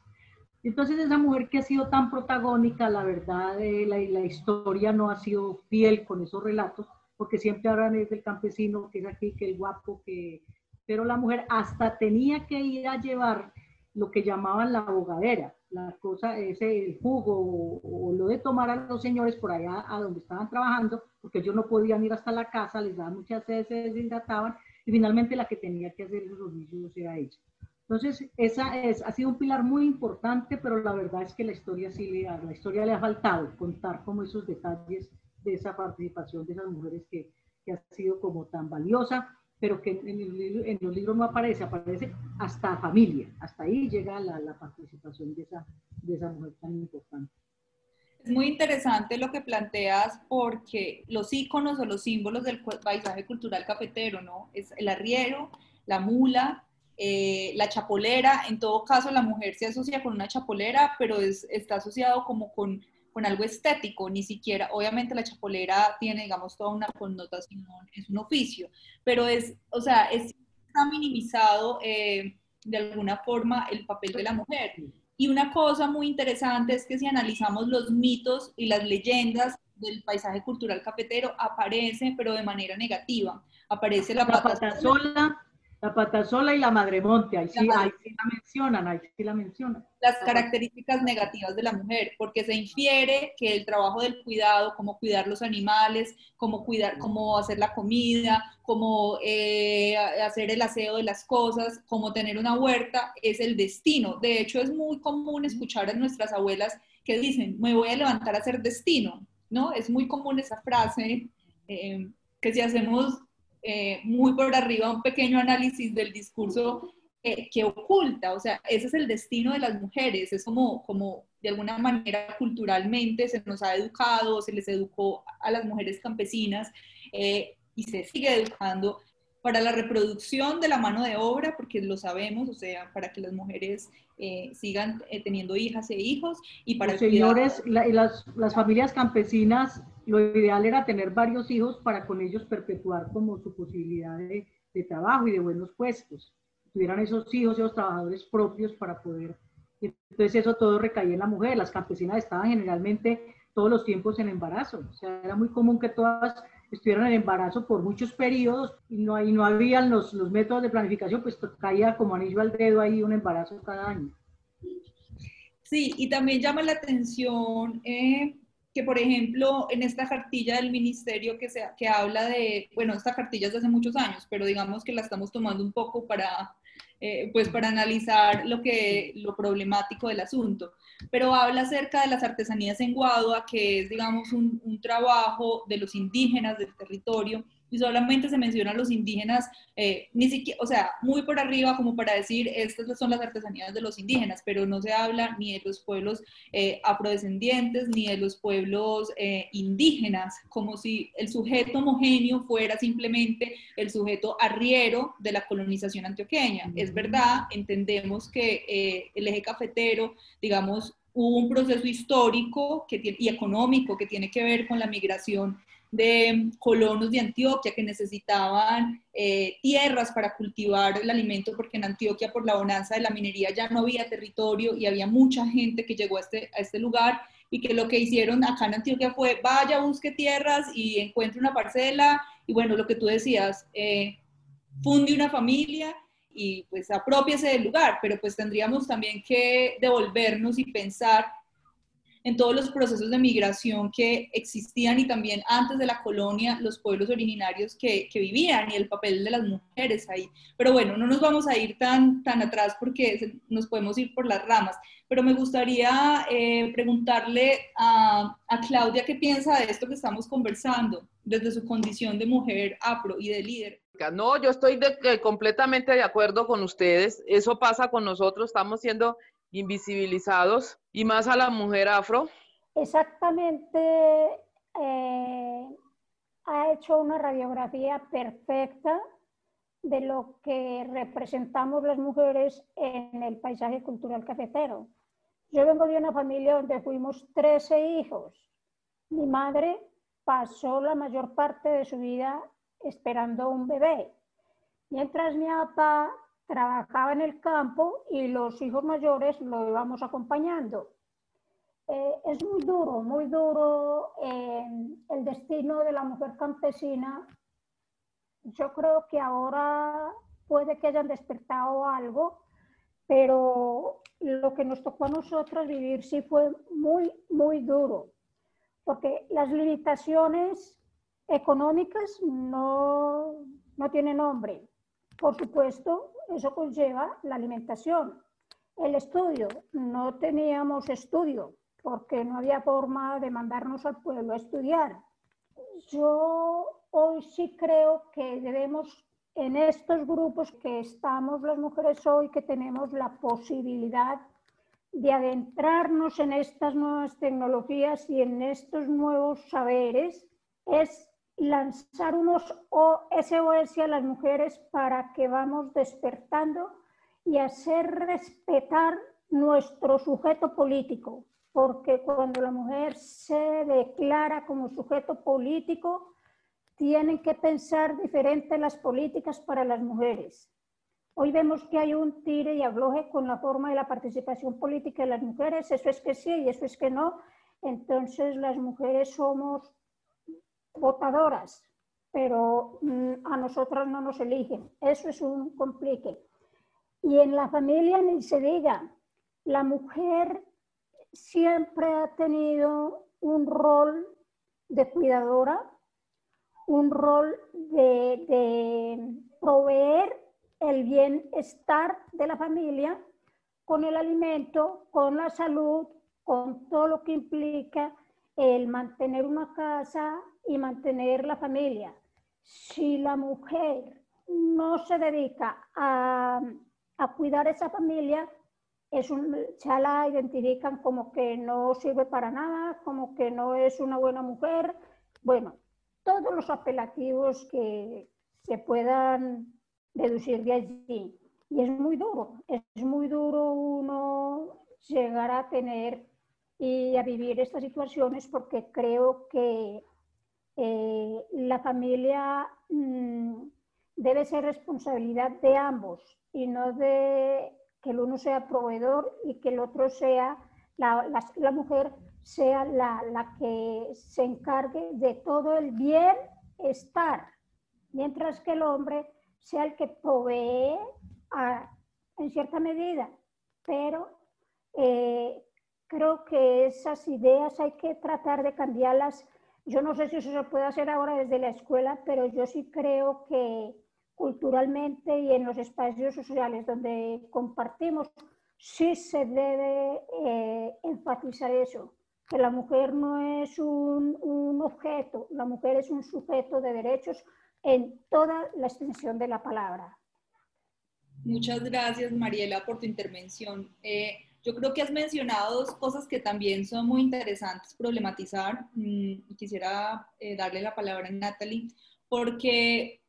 Entonces esa mujer que ha sido tan protagónica, la verdad, eh, la, la, historia no ha sido fiel con esos relatos, porque siempre hablan es del campesino, que es aquí, que el guapo, que... Pero la mujer hasta tenía que ir a llevar lo que llamaban la abogadera, la cosa, ese el jugo o, o, lo de tomar a los señores por allá a donde estaban trabajando, porque ellos no podían ir hasta la casa, les daban muchas sed, se deshidrataban, y finalmente la que tenía que hacer los niños era ella. Entonces, esa es, ha sido un pilar muy importante, pero la verdad es que la historia sí le ha, la historia le ha faltado contar como esos detalles de esa participación de esas mujeres que, que ha sido como tan valiosa, pero que en, el, en, los libros no aparece, aparece hasta familia, hasta ahí llega la, la participación de esa, de esa mujer tan importante. Es muy interesante lo que planteas porque los iconos o los símbolos del paisaje cultural cafetero, ¿no? Es el arriero, la mula, eh, la chapolera, en todo caso la mujer se asocia con una chapolera, pero es, está asociado como con, con, algo estético, ni siquiera, obviamente la chapolera tiene, digamos, toda una connotación, es un oficio, pero es, o sea, es, está minimizado eh, de alguna forma el papel de la mujer. Y una cosa muy interesante es que si analizamos los mitos y las leyendas del paisaje cultural cafetero, aparece, pero de manera negativa. Aparece la, la sola la patasola y la madremonte, ahí sí, ahí sí la mencionan, ahí sí la mencionan. Las características negativas de la mujer, porque se infiere que el trabajo del cuidado, como cuidar los animales, como cuidar, cómo hacer la comida, como eh, hacer el aseo de las cosas, como tener una huerta, es el destino. De hecho, es muy común escuchar a nuestras abuelas que dicen, me voy a levantar a hacer destino, ¿no? Es muy común esa frase, eh, que si hacemos eh, muy por arriba un pequeño análisis del discurso que oculta, o sea, ese es el destino de las mujeres, es como, como de alguna manera culturalmente se nos ha educado, se les educó a las mujeres campesinas eh, y se sigue educando para la reproducción de la mano de obra, porque lo sabemos, o sea, para que las mujeres eh, sigan teniendo hijas e hijos y para... Los señores, las, las familias campesinas lo ideal era tener varios hijos para con ellos perpetuar como su posibilidad de, trabajo y de buenos puestos. Tuvieran esos hijos, esos trabajadores propios para poder... Entonces eso todo recaía en la mujer. Las campesinas estaban generalmente todos los tiempos en embarazo. O sea, era muy común que todas estuvieran en embarazo por muchos periodos y no, y no habían los, los métodos de planificación, pues caía como anillo al dedo ahí un embarazo cada año. Sí, y también llama la atención eh, que, por ejemplo, en esta cartilla del ministerio que, se, que habla de, bueno, esta cartilla es de hace muchos años, pero digamos que la estamos tomando un poco para, eh, pues para analizar lo, que, lo problemático del asunto. Pero habla acerca de las artesanías en Guadua, que es, digamos, un, un trabajo de los indígenas del territorio y solamente se mencionan los indígenas, eh, ni siquiera, o sea, muy por arriba como para decir, estas son las artesanías de los indígenas, pero no se habla ni de los pueblos eh, afrodescendientes, ni de los pueblos eh, indígenas, como si el sujeto homogéneo fuera simplemente el sujeto arriero de la colonización antioqueña. Es verdad, entendemos que el eje cafetero, digamos, hubo un proceso histórico que, y económico que tiene que ver con la migración de colonos de Antioquia que necesitaban eh, tierras para cultivar el alimento porque en Antioquia por la bonanza de la minería ya no había territorio y había mucha gente que llegó a este, a este lugar y que lo que hicieron acá en Antioquia fue vaya, busque tierras y encuentre una parcela. Y bueno, lo que tú decías, eh, funde una familia y pues apropiese del lugar, pero pues tendríamos también que devolvernos y pensar en todos los procesos de migración que existían y también antes de la colonia, los pueblos originarios que, que, vivían y el papel de las mujeres ahí. Pero bueno, no nos vamos a ir tan, tan atrás porque nos podemos ir por las ramas. Pero me gustaría eh, preguntarle a, a, Claudia qué piensa de esto que estamos conversando desde su condición de mujer afro y de líder. No, yo estoy completamente de acuerdo con ustedes. Eso pasa con nosotros, estamos siendo invisibilizados y más a la mujer afro? Exactamente, eh, ha hecho una radiografía perfecta de lo que representamos las mujeres en el paisaje cultural cafetero. Yo vengo de una familia donde fuimos 13 hijos. Mi madre pasó la mayor parte de su vida esperando un bebé, mientras mi papá trabajaba en el campo y los hijos mayores lo íbamos acompañando. Eh, es muy duro, muy duro eh, el destino de la mujer campesina. Yo creo que ahora puede que hayan despertado algo, pero lo que nos tocó a nosotros vivir sí fue muy, muy duro, porque las limitaciones económicas no, no tienen nombre. Por supuesto, eso conlleva la alimentación. El estudio, no teníamos estudio porque no había forma de mandarnos al pueblo a estudiar. Yo hoy sí creo que debemos, en estos grupos que estamos las mujeres hoy, que tenemos la posibilidad de adentrarnos en estas nuevas tecnologías y en estos nuevos saberes es lanzar unos SOS a las mujeres para que vamos despertando y hacer respetar nuestro sujeto político, porque cuando la mujer se declara como sujeto político, tienen que pensar diferente las políticas para las mujeres. Hoy vemos que hay un tire y afloje con la forma de la participación política de las mujeres, eso es que sí y eso es que no. Entonces las mujeres somos votadoras, pero mm, a nosotras no nos eligen. Eso es un complique. Y en la familia ni se diga, la mujer siempre ha tenido un rol de cuidadora, un rol de, de proveer el bienestar de la familia con el alimento, con la salud, con todo lo que implica el mantener una casa y mantener la familia. Si la mujer no se dedica a, a cuidar esa familia, es un, ya la identifican como que no sirve para nada, como que no es una buena mujer. Bueno, todos los apelativos que se puedan deducir de allí. Y es muy duro, es muy duro uno llegar a tener y a vivir estas situaciones porque creo que eh, la familia mm, debe ser responsabilidad de ambos y no de que el uno sea proveedor y que el otro sea, la, la, mujer sea la, la, que se encargue de todo el bienestar, mientras que el hombre sea el que provee en cierta medida, pero eh, creo que esas ideas hay que tratar de cambiarlas. Yo no sé si eso se puede hacer ahora desde la escuela, pero yo sí creo que culturalmente y en los espacios sociales donde compartimos, sí se debe eh, enfatizar eso, que la mujer no es un, objeto, la mujer es un sujeto de derechos en toda la extensión de la palabra. Muchas gracias, Mariela, por tu intervención. Eh, yo creo que has mencionado dos cosas que también son muy interesantes problematizar. Mm, quisiera eh, darle la palabra a Natalie, porque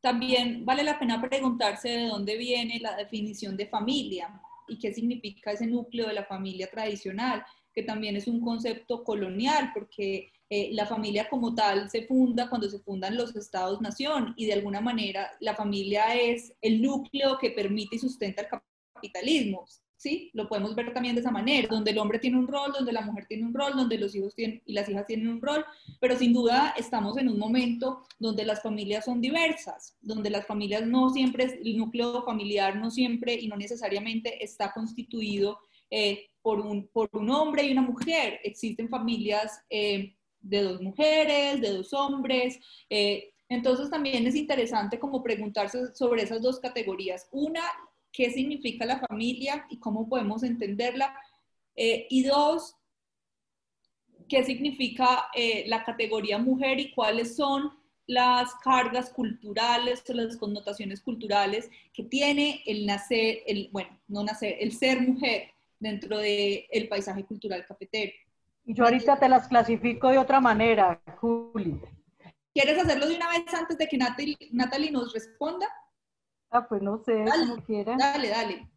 también vale la pena preguntarse de dónde viene la definición de familia y qué significa ese núcleo de la familia tradicional, que también es un concepto colonial, porque eh, la familia como tal se funda cuando se fundan los estados-nación y de alguna manera la familia es el núcleo que permite y sustenta el capitalismo. ¿Sí? Lo podemos ver también de esa manera, donde el hombre tiene un rol, donde la mujer tiene un rol, donde los hijos tienen, y las hijas tienen un rol, pero sin duda estamos en un momento donde las familias son diversas, donde las familias no siempre, el núcleo familiar no siempre y no necesariamente está constituido eh, por, un, por un hombre y una mujer. Existen familias eh, de dos mujeres, de dos hombres. Eh, entonces también es interesante como preguntarse sobre esas dos categorías. Una, ¿qué significa la familia y cómo podemos entenderla? Eh, y dos, ¿qué significa eh, la categoría mujer y cuáles son las cargas culturales o las connotaciones culturales que tiene el nacer, el, bueno, no nacer, el ser mujer dentro del el paisaje cultural cafetero? Y yo ahorita te las clasifico de otra manera, Juli. ¿Quieres hacerlo de una vez antes de que Natalie, nos responda? Ah, pues no sé, como quieras. Dale, dale.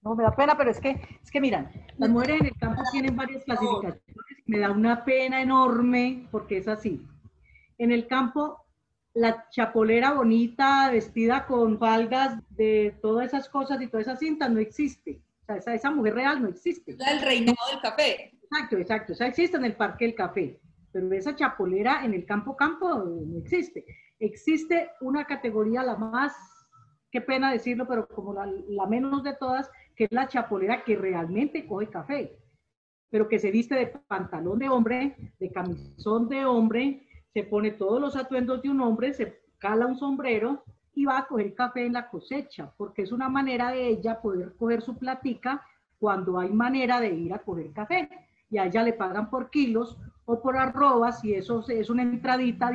No, me da pena, pero es que, es que miran, las mujeres en el campo tienen varias clasificaciones. Me da una pena enorme porque es así. En el campo, la chapolera bonita, vestida con faldas de todas esas cosas y todas esas cintas, no existe. O sea, esa, esa mujer real no existe. La del reinado del café. Exacto, exacto. O sea, existe en el Parque del Café, pero esa chapolera en el campo campo no existe. Existe una categoría, la más, qué pena decirlo, pero como la, la menos de todas, que es la chapolera que realmente coge café, pero que se viste de pantalón de hombre, de camisón de hombre, se pone todos los atuendos de un hombre, se cala un sombrero y va a coger café en la cosecha, porque es una manera de ella poder coger su platica cuando hay manera de ir a coger café. Y a ella le pagan por kilos o por arrobas y eso es una entradita,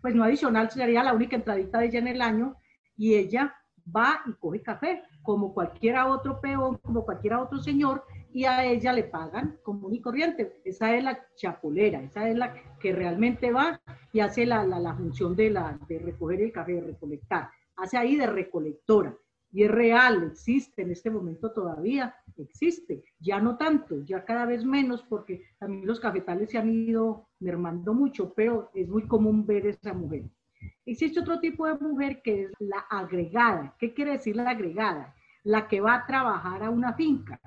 pues no adicional, sería la única entradita de ella en el año y ella va y coge café, como cualquiera otro peón, como cualquiera otro señor, y a ella le pagan común y corriente. Esa es la chapolera, esa es la que realmente va y hace la, la, función de, la, de recoger el café, de recolectar. Hace ahí de recolectora. Y es real, existe en este momento todavía, existe. Ya no tanto, ya cada vez menos, porque también los cafetales se han ido mermando mucho, pero es muy común ver esa mujer. Existe otro tipo de mujer que es la agregada. ¿Qué quiere decir la agregada? La que va a trabajar a una finca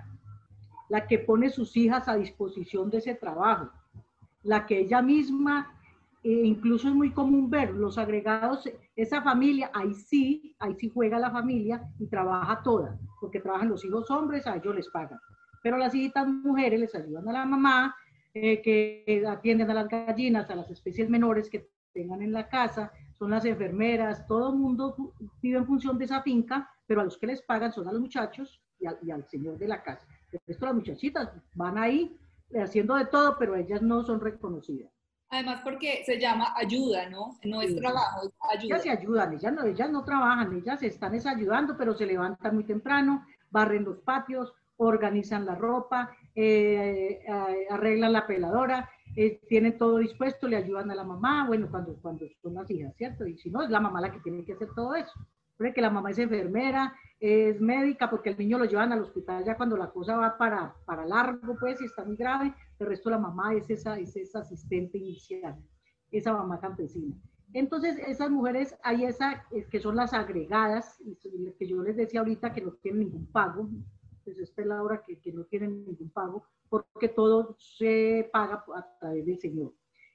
la que pone sus hijas a disposición de ese trabajo, la que ella misma, eh, incluso es muy común ver los agregados, esa familia, ahí sí, ahí sí juega la familia y trabaja toda, porque trabajan los hijos hombres, a ellos les pagan. Pero las hijitas mujeres les ayudan a la mamá, eh, que atienden a las gallinas, a las especies menores que tengan en la casa, son las enfermeras, todo el mundo vive en función de esa finca, pero a los que les pagan son a los muchachos y al señor de la casa. Esto las muchachitas van ahí haciendo de todo, pero ellas no son reconocidas. Además porque se llama ayuda, ¿no? No es trabajo, es ayuda. Ellas se ayudan, ellas no, ellas no trabajan, ellas están ayudando, pero se levantan muy temprano, barren los patios, organizan la ropa, eh, eh, arreglan la peladora, eh, tienen todo dispuesto, le ayudan a la mamá, bueno, cuando, cuando son las hijas, ¿cierto? Y si no, es la mamá la que tiene que hacer todo eso que la mamá es enfermera, es médica, porque el niño lo llevan al hospital ya cuando la cosa va para, para largo, pues, y está muy grave. El resto la mamá es esa, es esa asistente inicial, esa mamá campesina. Entonces, esas mujeres, hay esa, que son las agregadas, que yo les decía ahorita que no tienen ningún pago, pues esta es la hora que, que no tienen ningún pago, porque todo se paga a través del Señor.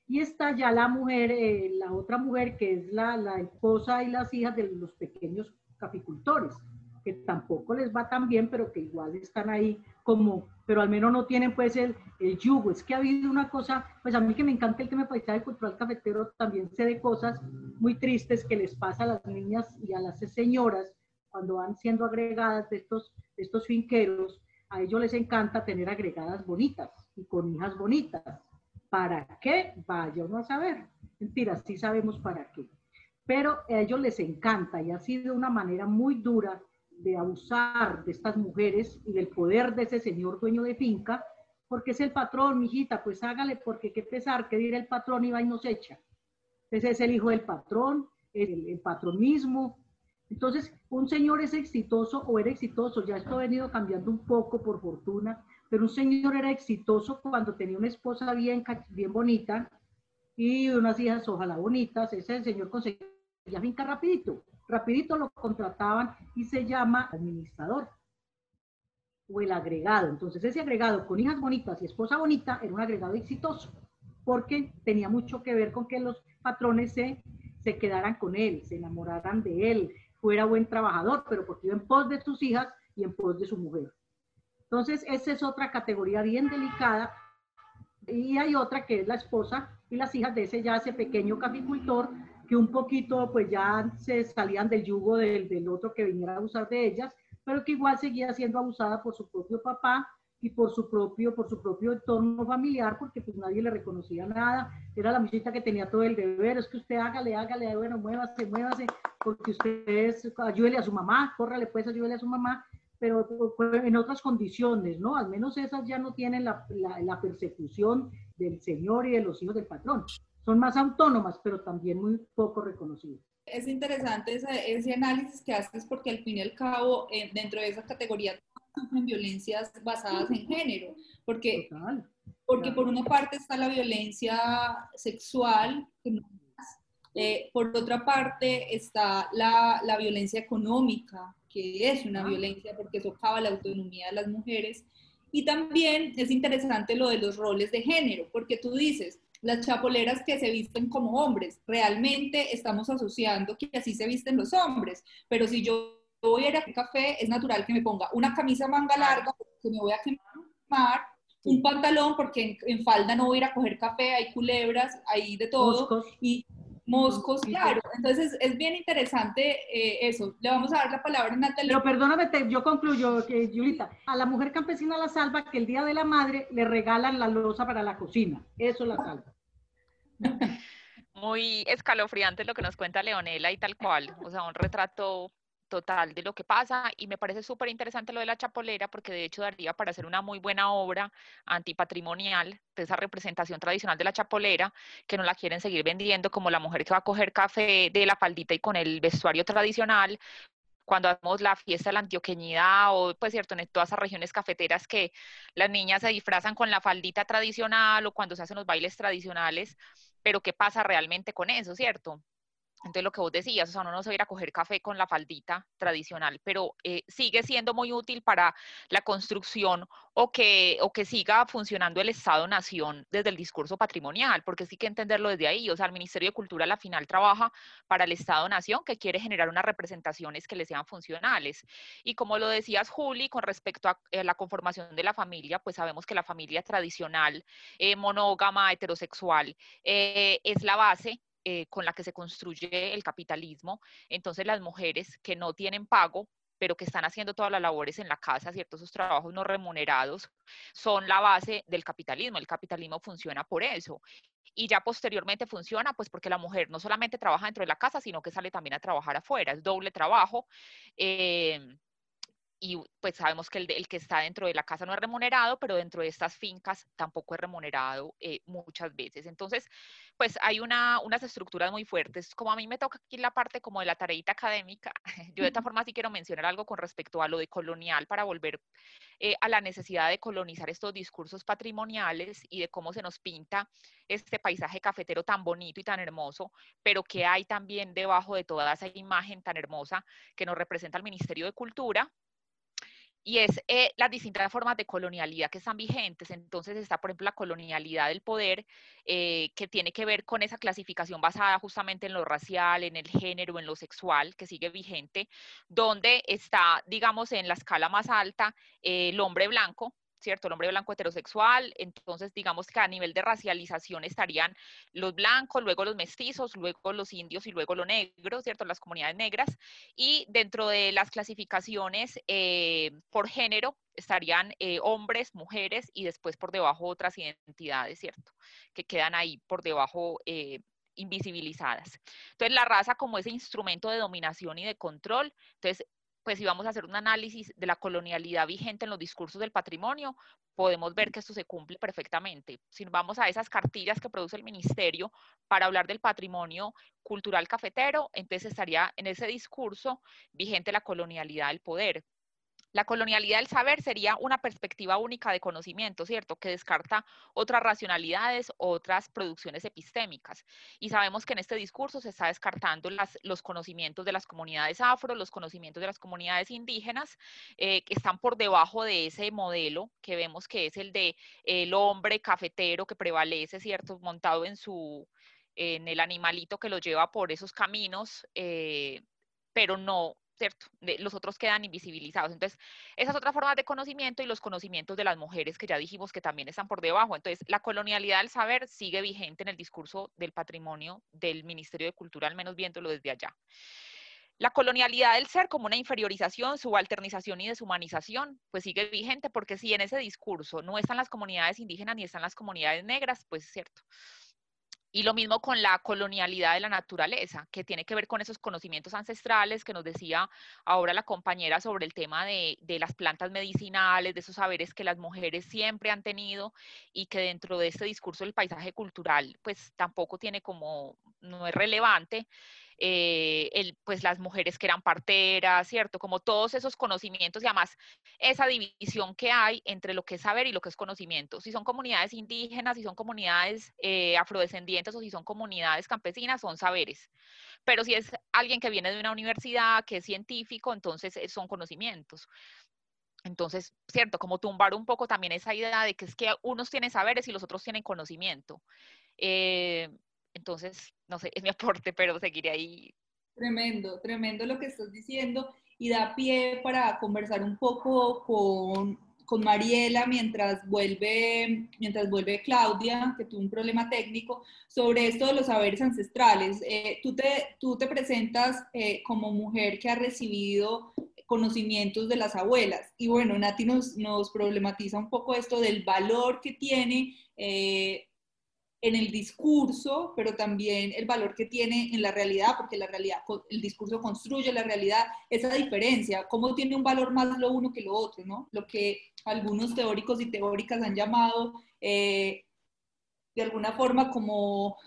Y está ya la mujer, eh, la otra mujer que es la, la, esposa y las hijas de los pequeños caficultores, que tampoco les va tan bien, pero que igual están ahí como, pero al menos no tienen pues el, el yugo. Es que ha habido una cosa, pues a mí que me encanta el tema paisaje cultural cafetero, también sé de cosas muy tristes que les pasa a las niñas y a las señoras cuando van siendo agregadas de estos, de estos finqueros. A ellos les encanta tener agregadas bonitas y con hijas bonitas ¿Para qué? Vaya uno a saber. Mentira, sí sabemos para qué. Pero a ellos les encanta y ha sido una manera muy dura de abusar de estas mujeres y del poder de ese señor dueño de finca, porque es el patrón, mijita, pues hágale, porque qué pesar, que dirá el patrón y va y nos echa. Ese es el hijo del patrón, el, el patrón mismo. Entonces, un señor es exitoso o era exitoso, ya esto ha venido cambiando un poco por fortuna, pero un señor era exitoso cuando tenía una esposa bien, bien bonita y unas hijas ojalá bonitas, ese señor conseguía finca rapidito, rapidito lo contrataban y se llama administrador o el agregado. Entonces ese agregado con hijas bonitas y esposa bonita era un agregado exitoso porque tenía mucho que ver con que los patrones se, se quedaran con él, se enamoraran de él, fuera buen trabajador, pero porque iba en pos de sus hijas y en pos de su mujer. Entonces, esa es otra categoría bien delicada. Y hay otra que es la esposa y las hijas de ese ya ese pequeño caficultor que un poquito pues ya se salían del yugo del, del otro que viniera a abusar de ellas, pero que igual seguía siendo abusada por su propio papá y por su propio, por su propio entorno familiar, porque pues nadie le reconocía nada. Era la muchachita que tenía todo el deber, es que usted hágale, hágale, bueno, muévase, muévase, porque usted es, ayúdele a su mamá, córrale pues, ayúdele a su mamá pero en otras condiciones, ¿no? Al menos esas ya no tienen la, la, persecución del señor y de los hijos del patrón. Son más autónomas, pero también muy poco reconocidas. Es interesante ese, ese análisis que haces porque al fin y al cabo, eh, dentro de esa categoría sufren violencias basadas en género, porque, porque por una parte está la violencia sexual, eh, por otra parte está la, la violencia económica, que es una violencia porque socava la autonomía de las mujeres. Y también es interesante lo de los roles de género, porque tú dices, las chapoleras que se visten como hombres, realmente estamos asociando que así se visten los hombres, pero si yo voy a ir a café, es natural que me ponga una camisa manga larga, porque me voy a quemar, un pantalón, porque en, falda no voy a ir a coger café, hay culebras, hay de todo, y Moscos, claro. Entonces es bien interesante eh, eso. Le vamos a dar la palabra a Natalia. Pero perdóname, yo concluyo, que Julita. A la mujer campesina la salva que el día de la madre le regalan la losa para la cocina. Eso la salva. Muy escalofriante lo que nos cuenta Leonela y tal cual. O sea, un retrato total de lo que pasa y me parece súper interesante lo de la chapolera porque de hecho daría para hacer una muy buena obra antipatrimonial de esa representación tradicional de la chapolera que no la quieren seguir vendiendo como la mujer que va a coger café de la faldita y con el vestuario tradicional cuando hacemos la fiesta de la antioqueñidad o pues cierto en todas esas regiones cafeteras que las niñas se disfrazan con la faldita tradicional o cuando se hacen los bailes tradicionales, pero ¿qué pasa realmente con eso, cierto? Entonces, lo que vos decías, o sea, uno no se va a ir a coger café con la faldita tradicional, pero eh, sigue siendo muy útil para la construcción o que, o que siga funcionando el Estado-Nación desde el discurso patrimonial, porque sí que entenderlo desde ahí. O sea, el Ministerio de Cultura a la final trabaja para el Estado-Nación que quiere generar unas representaciones que le sean funcionales. Y como lo decías, Juli, con respecto a eh, la conformación de la familia, pues sabemos que la familia tradicional, eh, monógama, heterosexual, es la base eh, con la que se construye el capitalismo. Entonces las mujeres que no tienen pago, pero que están haciendo todas las labores en la casa, ¿cierto? Esos trabajos no remunerados son la base del capitalismo. El capitalismo funciona por eso. Y ya posteriormente funciona, pues porque la mujer no solamente trabaja dentro de la casa, sino que sale también a trabajar afuera. Es doble trabajo. Eh, y pues sabemos que el, que está dentro de la casa no es remunerado, pero dentro de estas fincas tampoco es remunerado eh, muchas veces. Entonces, pues hay una, unas estructuras muy fuertes. Como a mí me toca aquí la parte como de la tareita académica, yo de esta forma sí quiero mencionar algo con respecto a lo de colonial para volver eh, a la necesidad de colonizar estos discursos patrimoniales y de cómo se nos pinta este paisaje cafetero tan bonito y tan hermoso, pero que hay también debajo de toda esa imagen tan hermosa que nos representa el Ministerio de Cultura y es eh, las distintas formas de colonialidad que están vigentes. Entonces está, por ejemplo, la colonialidad del poder, eh, que tiene que ver con esa clasificación basada justamente en lo racial, en el género, en lo sexual, que sigue vigente, donde está, digamos, en la escala más alta eh, el hombre blanco, ¿cierto? El hombre blanco heterosexual, entonces digamos que a nivel de racialización estarían los blancos, luego los mestizos, luego los indios y luego los negros, ¿cierto? Las comunidades negras. Y dentro de las clasificaciones eh, por género estarían eh, hombres, mujeres y después por debajo otras identidades, ¿cierto? Que quedan ahí por debajo. Eh, invisibilizadas. Entonces, la raza como ese instrumento de dominación y de control, entonces pues si vamos a hacer un análisis de la colonialidad vigente en los discursos del patrimonio, podemos ver que esto se cumple perfectamente. Si vamos a esas cartillas que produce el ministerio para hablar del patrimonio cultural cafetero, entonces estaría en ese discurso vigente la colonialidad del poder. La colonialidad del saber sería una perspectiva única de conocimiento, ¿cierto? Que descarta otras racionalidades, otras producciones epistémicas. Y sabemos que en este discurso se está descartando los conocimientos de las comunidades afro, los conocimientos de las comunidades indígenas, eh, que están por debajo de ese modelo que vemos que es el de el hombre cafetero que prevalece, ¿cierto? Montado en su en el animalito que lo lleva por esos caminos, eh, pero no ¿cierto? los otros quedan invisibilizados. Entonces, esas otras formas de conocimiento y los conocimientos de las mujeres que ya dijimos que también están por debajo. Entonces, la colonialidad del saber sigue vigente en el discurso del patrimonio del Ministerio de Cultura, al menos viéndolo desde allá. La colonialidad del ser como una inferiorización, subalternización y deshumanización, pues sigue vigente porque si en ese discurso no están las comunidades indígenas ni están las comunidades negras, pues es cierto. Y lo mismo con la colonialidad de la naturaleza, que tiene que ver con esos conocimientos ancestrales que nos decía ahora la compañera sobre el tema de, las plantas medicinales, de esos saberes que las mujeres siempre han tenido y que dentro de este discurso del paisaje cultural, pues tampoco tiene como, no es relevante. Eh, pues las mujeres que eran parteras, ¿cierto? Como todos esos conocimientos y además esa división que hay entre lo que es saber y lo que es conocimiento. Si son comunidades indígenas, si son comunidades eh, afrodescendientes o si son comunidades campesinas, son saberes. Pero si es alguien que viene de una universidad, que es científico, entonces eh, son conocimientos. Entonces, cierto, como tumbar un poco también esa idea de que es que unos tienen saberes y los otros tienen conocimiento. Eh, entonces, no sé, es mi aporte, pero seguiré ahí. Tremendo, tremendo lo que estás diciendo y da pie para conversar un poco con, con Mariela mientras vuelve, mientras vuelve Claudia, que tuvo un problema técnico, sobre esto de los saberes ancestrales. Eh, tú, te, tú te presentas eh, como mujer que ha recibido conocimientos de las abuelas. Y bueno, Nati nos, nos problematiza un poco esto del valor que tiene eh, en el discurso, pero también el valor que tiene en la realidad, porque la realidad, el discurso construye la realidad, esa diferencia, cómo tiene un valor más lo uno que lo otro, ¿no? Lo que algunos teóricos y teóricas han llamado eh, de alguna forma como,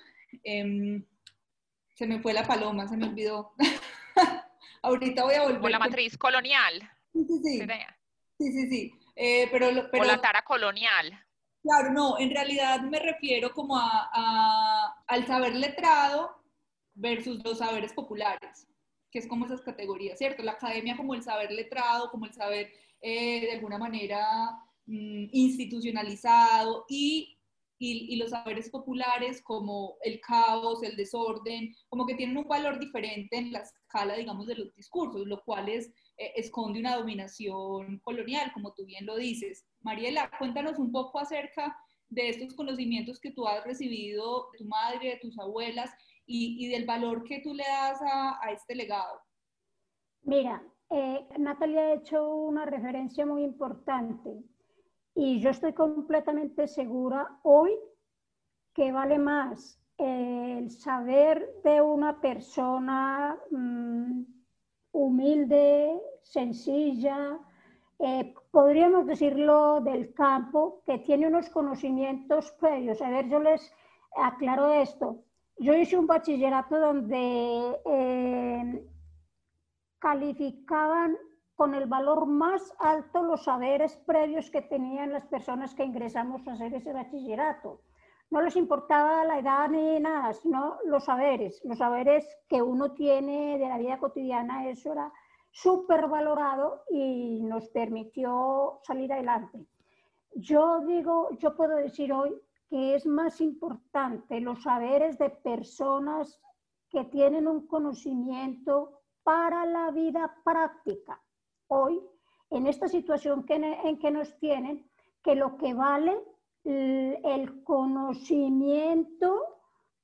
em, se me fue la paloma, se me olvidó. Ahorita voy a volver. Como la matriz colonial. Sí, sí, sí. Sí, sí, sí. Eh, pero, pero, o la tara colonial. Claro, no, en realidad me refiero como a, al saber letrado versus los saberes populares, que es como esas categorías, ¿cierto? La academia como el saber letrado, como el saber eh, de alguna manera mm, institucionalizado y, y, y, los saberes populares como el caos, el desorden, como que tienen un valor diferente en la escala, digamos, de los discursos, lo cual es eh, esconde una dominación colonial, como tú bien lo dices. Mariela, cuéntanos un poco acerca de estos conocimientos que tú has recibido de tu madre, de tus abuelas y, del valor que tú le das a, este legado. Mira, eh, Natalia ha hecho una referencia muy importante y yo estoy completamente segura hoy que vale más el saber de una persona mm, humilde, sencilla, eh, podríamos decirlo del campo, que tiene unos conocimientos previos. A ver, yo les aclaro esto. Yo hice un bachillerato donde eh, calificaban con el valor más alto los saberes previos que tenían las personas que ingresamos a hacer ese bachillerato no les importaba la edad ni nada, sino los saberes, los saberes que uno tiene de la vida cotidiana, eso era súper valorado y nos permitió salir adelante. Yo digo, yo puedo decir hoy que es más importante los saberes de personas que tienen un conocimiento para la vida práctica. Hoy, en esta situación en que nos tienen, que lo que vale el conocimiento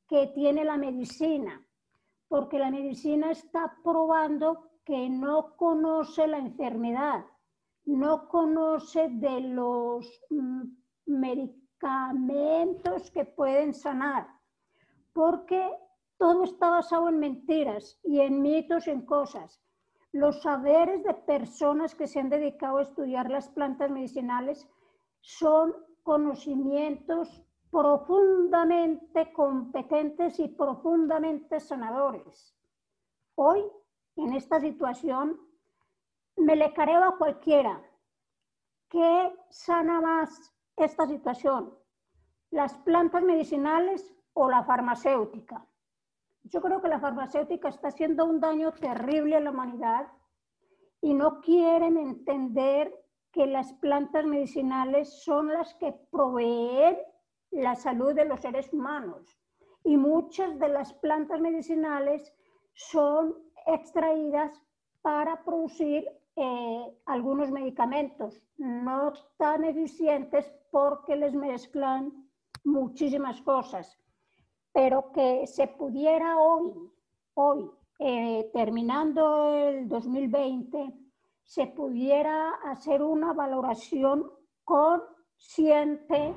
que tiene la medicina, porque la medicina está probando que no conoce la enfermedad, no conoce de los mm, medicamentos que pueden sanar, porque todo está basado en mentiras y en mitos, en cosas. Los saberes de personas que se han dedicado a estudiar las plantas medicinales son conocimientos profundamente competentes y profundamente sanadores. Hoy, en esta situación, me le careo a cualquiera. ¿Qué sana más esta situación? ¿Las plantas medicinales o la farmacéutica? Yo creo que la farmacéutica está haciendo un daño terrible a la humanidad y no quieren entender que las plantas medicinales son las que proveen la salud de los seres humanos. Y muchas de las plantas medicinales son extraídas para producir eh, algunos medicamentos, no tan eficientes porque les mezclan muchísimas cosas, pero que se pudiera hoy, hoy, eh, terminando el 2020, se pudiera hacer una valoración consciente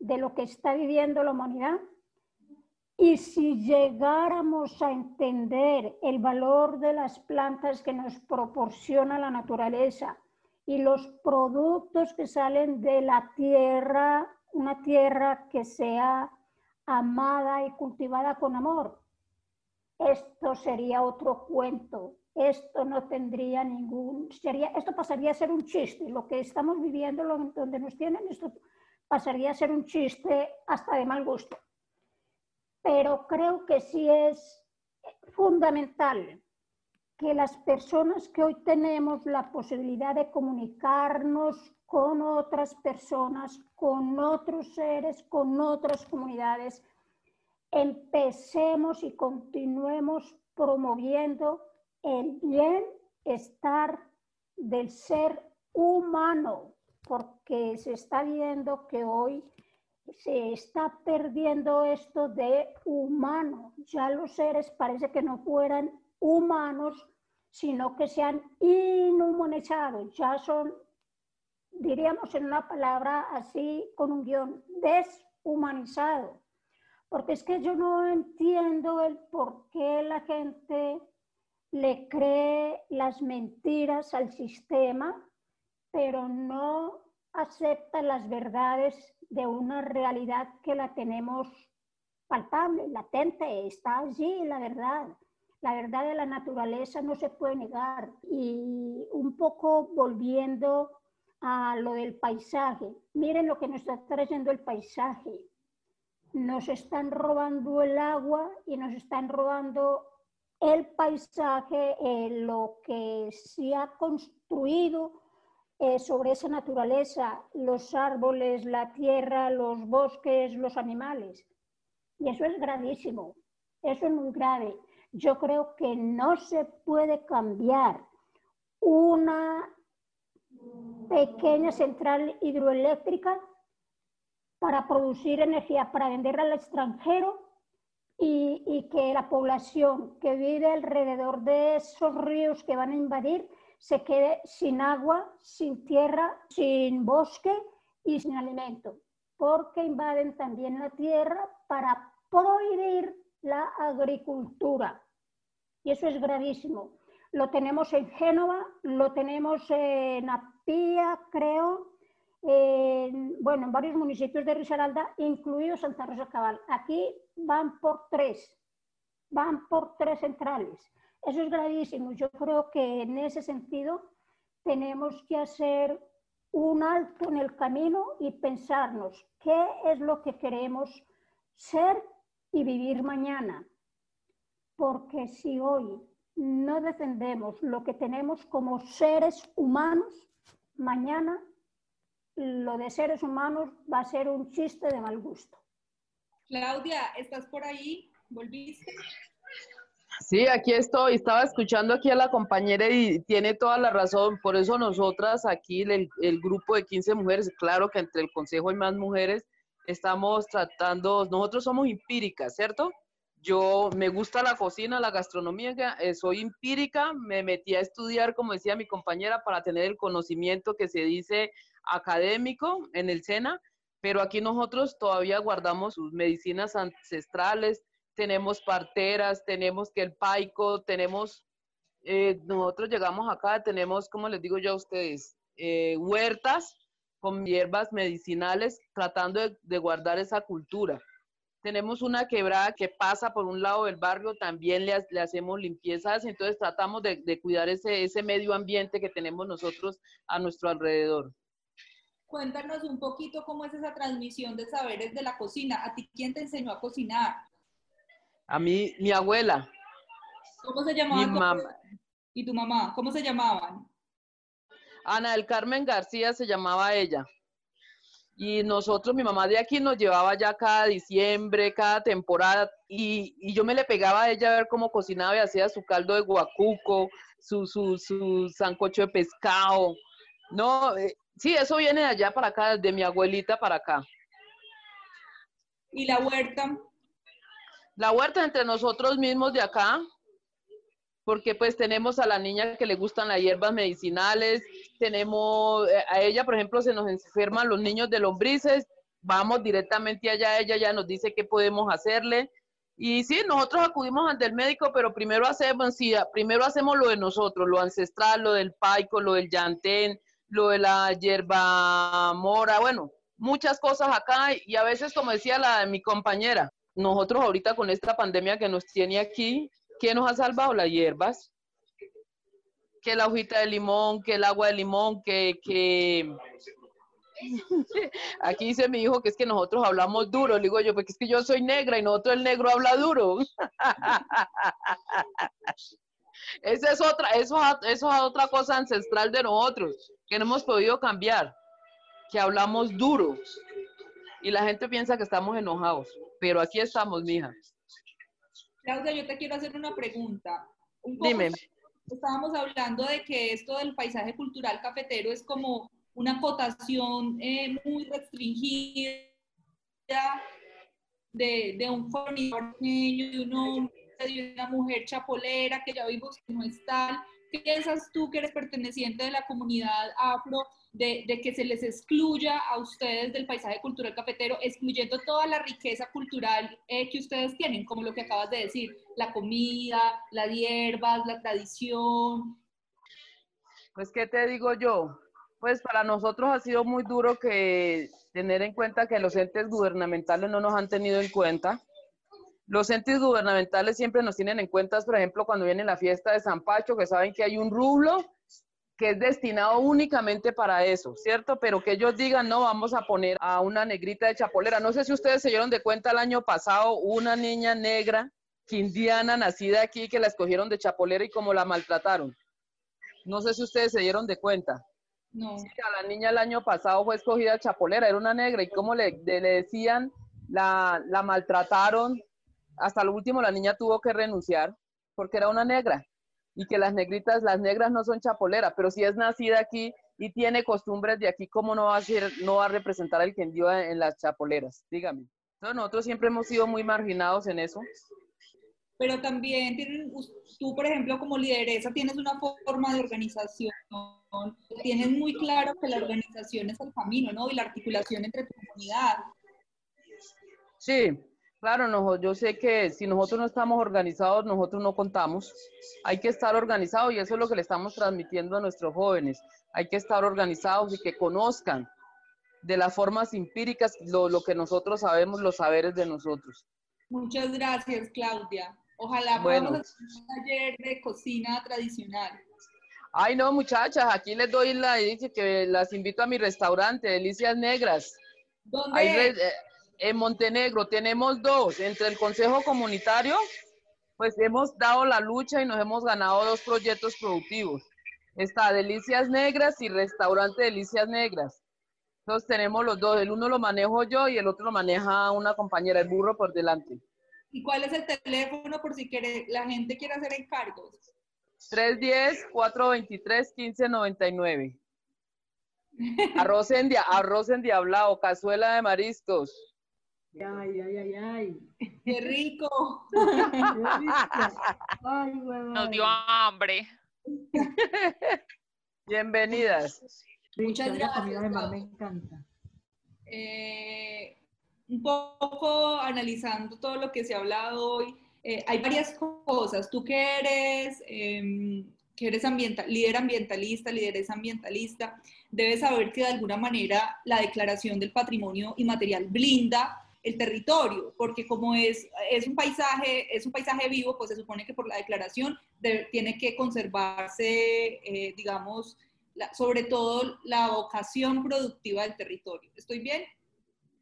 de lo que está viviendo la humanidad. Y si llegáramos a entender el valor de las plantas que nos proporciona la naturaleza y los productos que salen de la tierra, una tierra que sea amada y cultivada con amor, esto sería otro cuento esto no tendría ningún, sería, esto pasaría a ser un chiste, lo que estamos viviendo, lo, donde nos tienen, esto pasaría a ser un chiste hasta de mal gusto. Pero creo que sí es fundamental que las personas que hoy tenemos la posibilidad de comunicarnos con otras personas, con otros seres, con otras comunidades, empecemos y continuemos promoviendo el bienestar del ser humano, porque se está viendo que hoy se está perdiendo esto de humano. Ya los seres parece que no fueran humanos, sino que se han inhumanizado, ya son, diríamos en una palabra así, con un guion, deshumanizado. porque es que yo no entiendo el por qué la gente le cree las mentiras al sistema, pero no acepta las verdades de una realidad que la tenemos palpable, latente, está allí la verdad. La verdad de la naturaleza no se puede negar. Y un poco volviendo a lo del paisaje, miren lo que nos está trayendo el paisaje. Nos están robando el agua y nos están robando el paisaje, eh, lo que se ha construido eh, sobre esa naturaleza, los árboles, la tierra, los bosques, los animales. Y eso es gravísimo, eso es muy grave. Yo creo que no se puede cambiar una pequeña central hidroeléctrica para producir energía, para venderla al extranjero y, que la población que vive alrededor de esos ríos que van a invadir se quede sin agua, sin tierra, sin bosque y sin alimento, porque invaden también la tierra para prohibir la agricultura. Y eso es gravísimo. Lo tenemos en Génova, lo tenemos en Apía, creo, en, bueno, en varios municipios de Risaralda, incluido Santa Rosa Cabal. Aquí van por tres, van por tres centrales. Eso es gravísimo. Yo creo que en ese sentido tenemos que hacer un alto en el camino y pensarnos qué es lo que queremos ser y vivir mañana. Porque si hoy no defendemos lo que tenemos como seres humanos, mañana lo de seres humanos va a ser un chiste de mal gusto. Claudia, ¿estás por ahí? ¿Volviste? Sí, aquí estoy. Estaba escuchando aquí a la compañera y tiene toda la razón. Por eso nosotras aquí, el, el, grupo de 15 mujeres, claro que entre el consejo hay más mujeres, estamos tratando, nosotros somos empíricas, ¿cierto? Yo me gusta la cocina, la gastronomía, eh, soy empírica, me metí a estudiar, como decía mi compañera, para tener el conocimiento que se dice académico en el SENA, pero aquí nosotros todavía guardamos sus medicinas ancestrales, tenemos parteras, tenemos que el paico, tenemos, eh, nosotros llegamos acá, tenemos, como les digo yo a ustedes, eh, huertas con hierbas medicinales, tratando de, guardar esa cultura. Tenemos una quebrada que pasa por un lado del barrio, también le, hacemos limpiezas, entonces tratamos de, cuidar ese medio ambiente que tenemos nosotros a nuestro alrededor. Cuéntanos un poquito cómo es esa transmisión de saberes de la cocina. ¿A ti quién te enseñó a cocinar? A mí, mi abuela. ¿Cómo se llamaba? Mi mamá. ¿Y tu mamá? ¿Cómo se llamaban? Ana del Carmen García se llamaba ella. Y nosotros, mi mamá de aquí nos llevaba ya cada diciembre, cada temporada, y, y yo me le pegaba a ella a ver cómo cocinaba y hacía su caldo de guacuco, su, su, su sancocho de pescado. No, eh, sí, eso viene de allá para acá, de mi abuelita para acá. ¿Y la huerta? La huerta entre nosotros mismos de acá, porque pues tenemos a la niña que le gustan las hierbas medicinales, tenemos, eh, a ella por ejemplo se nos enferman los niños de lombrices, vamos directamente allá, ella ya nos dice qué podemos hacerle. Y sí, nosotros acudimos ante el médico, pero primero hacemos, sí, primero hacemos lo de nosotros, lo ancestral, lo del paico, lo del llantén, lo de la hierba mora, bueno, muchas cosas acá y a veces, como decía la, mi compañera, nosotros ahorita con esta pandemia que nos tiene aquí, ¿qué nos ha salvado? Las hierbas. Que la hojita de limón, que el agua de limón, que, que... Aquí dice mi hijo que es que nosotros hablamos duro. Le digo yo, porque es que yo soy negra y nosotros el negro habla duro. Esa es otra, eso, eso es otra cosa ancestral de nosotros, que no hemos podido cambiar, que hablamos duro. Y la gente piensa que estamos enojados pero aquí estamos, mija. Claudia, yo te quiero hacer una pregunta. Dime. Estábamos hablando de que esto del paisaje cultural cafetero es como una cotación eh, muy restringida de, de un fornidor de un hombre, de una mujer chapolera que ya vimos que no es tal. piensas tú que eres perteneciente de la comunidad afro de, que se les excluya a ustedes del paisaje cultural cafetero, excluyendo toda la riqueza cultural eh, que ustedes tienen, como lo que acabas de decir, la comida, las hierbas, la tradición? Pues, ¿qué te digo yo? Pues para nosotros ha sido muy duro que tener en cuenta que los entes gubernamentales no nos han tenido en cuenta. Los entes gubernamentales siempre nos tienen en cuenta, por ejemplo, cuando viene la fiesta de San Pacho, que saben que hay un rublo que es destinado únicamente para eso, ¿cierto? Pero que ellos digan, no, vamos a poner a una negrita de chapolera. No sé si ustedes se dieron de cuenta el año pasado, una niña negra, quindiana, nacida aquí, que la escogieron de chapolera y cómo la maltrataron. No sé si ustedes se dieron de cuenta. No. a la niña el año pasado fue escogida chapolera, era una negra, y como le, le decían, la, la maltrataron. Hasta lo último la niña tuvo que renunciar porque era una negra. Y que las negritas, las negras no son chapoleras, pero si es nacida aquí y tiene costumbres de aquí, ¿cómo no va a ser, no va a representar al quendío en las chapoleras? Dígame. nosotros siempre hemos sido muy marginados en eso pero también tienen, tú, por ejemplo, como lideresa, tienes una forma de organización, tienes muy claro que la organización es el camino, ¿no? Y la articulación entre tu comunidad. Sí, claro, no, yo sé que si nosotros no estamos organizados, nosotros no contamos. Hay que estar organizados y eso es lo que le estamos transmitiendo a nuestros jóvenes. Hay que estar organizados y que conozcan de las formas empíricas lo, lo que nosotros sabemos, los saberes de nosotros. Muchas gracias, Claudia. Ojalá bueno. podamos hacer un taller de cocina tradicional. Ay, no, muchachas, aquí les doy la, que las invito a mi restaurante, Delicias Negras. ¿Dónde? Eh, en Montenegro tenemos dos. Entre el Consejo Comunitario, pues hemos dado la lucha y nos hemos ganado dos proyectos productivos. Está Delicias Negras y Restaurante Delicias Negras. Entonces tenemos los dos. El uno lo manejo yo y el otro lo maneja una compañera, el burro por delante. ¿Y cuál es el teléfono por si quiere, la gente quiere hacer encargos? 310-423-1599. arroz, en arroz endiablado, cazuela de mariscos. Ay, ay, ay, ay. ¡Qué rico! Nos dio hambre. Bienvenidas. Muchas gracias. me encanta. Eh, un poco analizando todo lo que se ha hablado hoy, eh, hay varias cosas. Tú que eres, eh, que eres ambiental, líder ambientalista, lideresa ambientalista, debes saber que de alguna manera la declaración del patrimonio inmaterial blinda el territorio, porque como es, es, un paisaje, es un paisaje vivo, pues se supone que por la declaración tiene que conservarse, eh, digamos, sobre todo la vocación productiva del territorio. ¿Estoy bien?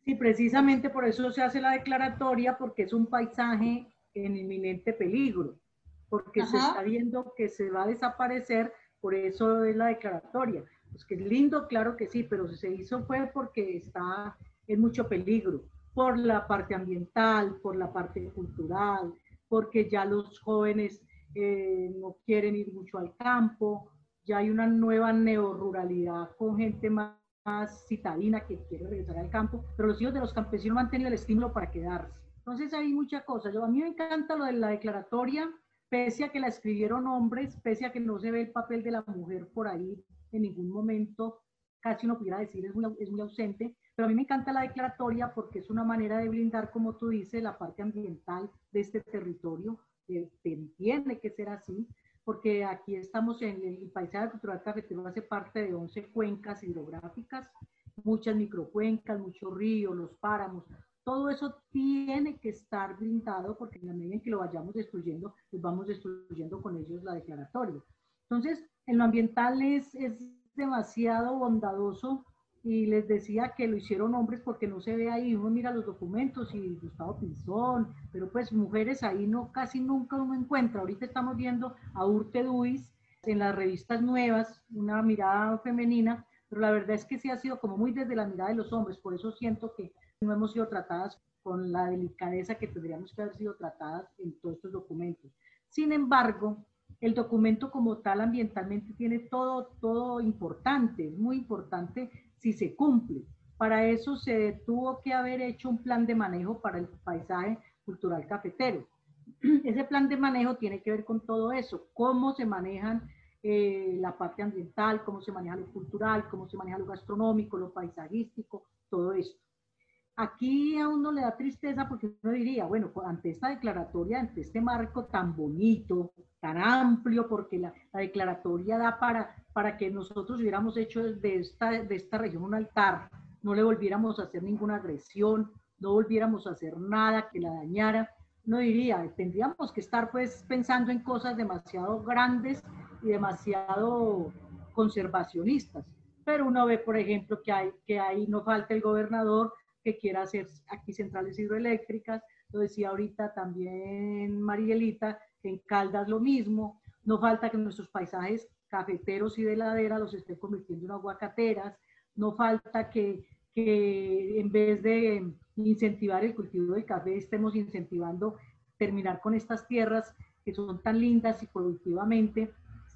Sí, precisamente por eso se hace la declaratoria, porque es un paisaje en inminente peligro, porque se está viendo que se va a desaparecer, por eso es la declaratoria. Pues que es lindo, claro que sí, pero se hizo fue porque está en mucho peligro, por la parte ambiental, por la parte cultural, porque ya los jóvenes eh, no quieren ir mucho al campo, ya hay una nueva neoruralidad con gente más más citadina que quiere regresar al campo, pero los hijos de los campesinos han tenido el estímulo para quedarse. Entonces hay mucha cosa. A mí me encanta lo de la declaratoria, pese a que la escribieron hombres, pese a que no se ve el papel de la mujer por ahí en ningún momento, casi uno pudiera decir es muy, es muy ausente, pero a mí me encanta la declaratoria porque es una manera de blindar, como tú dices, la parte ambiental de este territorio, que tiene que ser así, porque aquí estamos en el paisaje cultural cafetero, hace parte de 11 cuencas hidrográficas, muchas microcuencas, muchos ríos, los páramos, todo eso tiene que estar blindado porque en la medida en que lo vayamos destruyendo, pues vamos destruyendo con ellos la declaratoria. Entonces, en lo ambiental es, es demasiado bondadoso y les decía que lo hicieron hombres porque no se ve ahí, uno mira los documentos y Gustavo Pinzón, pero pues mujeres ahí no, casi nunca uno encuentra. Ahorita estamos viendo a Urte Duis en las revistas nuevas, una mirada femenina, pero la verdad es que sí ha sido como muy desde la mirada de los hombres, por eso siento que no hemos sido tratadas con la delicadeza que tendríamos que haber sido tratadas en todos estos documentos. Sin embargo, el documento como tal ambientalmente tiene todo, todo importante, es muy importante si se cumple. Para eso se tuvo que haber hecho un plan de manejo para el paisaje cultural cafetero. Ese plan de manejo tiene que ver con todo eso, cómo se manejan eh, la parte ambiental, cómo se maneja lo cultural, cómo se maneja lo gastronómico, lo paisajístico, todo esto. Aquí a uno le da tristeza porque uno diría, bueno, ante esta declaratoria, ante este marco tan bonito, tan amplio, porque la, declaratoria da para, para que nosotros hubiéramos hecho de esta, de esta región un altar, no le volviéramos a hacer ninguna agresión, no volviéramos a hacer nada que la dañara, no diría, tendríamos que estar pues pensando en cosas demasiado grandes y demasiado conservacionistas. Pero uno ve, por ejemplo, que, hay, que ahí no falta el gobernador que quiera hacer aquí centrales hidroeléctricas, lo decía ahorita también Marielita, en Caldas lo mismo, no falta que nuestros paisajes cafeteros y de ladera los estén convirtiendo en aguacateras, no falta que, en vez de incentivar el cultivo del café, estemos incentivando terminar con estas tierras que son tan lindas y productivamente,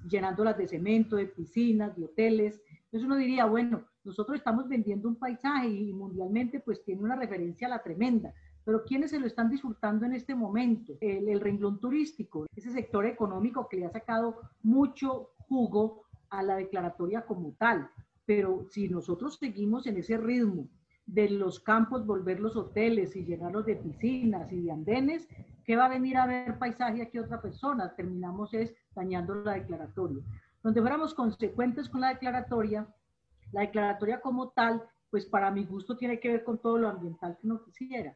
llenándolas de cemento, de piscinas, de hoteles. Entonces uno diría, bueno, nosotros estamos vendiendo un paisaje y mundialmente pues tiene una referencia a la tremenda, pero ¿quiénes se lo están disfrutando en este momento? El, el renglón turístico, ese sector económico que le ha sacado mucho jugo a la declaratoria como tal. Pero si nosotros seguimos en ese ritmo de los campos volver los hoteles y llenarlos de piscinas y de andenes, ¿qué va a venir a ver paisaje aquí otra persona? Terminamos es dañando la declaratoria. Donde fuéramos consecuentes con la declaratoria, la declaratoria como tal, pues para mi gusto tiene que ver con todo lo ambiental que uno quisiera.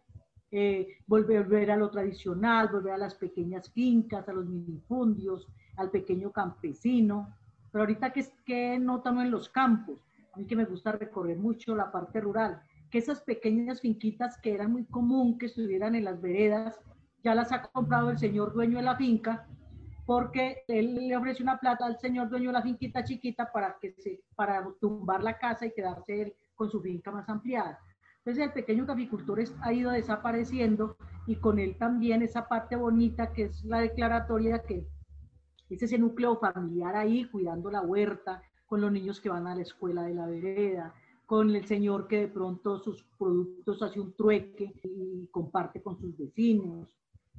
Eh, volver a lo tradicional, volver a las pequeñas fincas, a los minifundios, al pequeño campesino. Pero ahorita, ¿qué, qué notan en los campos? A mí que me gusta recorrer mucho la parte rural, que esas pequeñas finquitas que era muy común que estuvieran en las veredas, ya las ha comprado el señor dueño de la finca porque él le ofrece una plata al señor dueño de la finquita chiquita para, que se, para tumbar la casa y quedarse él con su finca más ampliada. Entonces el pequeño caficultor ha ido desapareciendo y con él también esa parte bonita que es la declaratoria que es ese núcleo familiar ahí cuidando la huerta, con los niños que van a la escuela de la vereda, con el señor que de pronto sus productos hace un trueque y comparte con sus vecinos,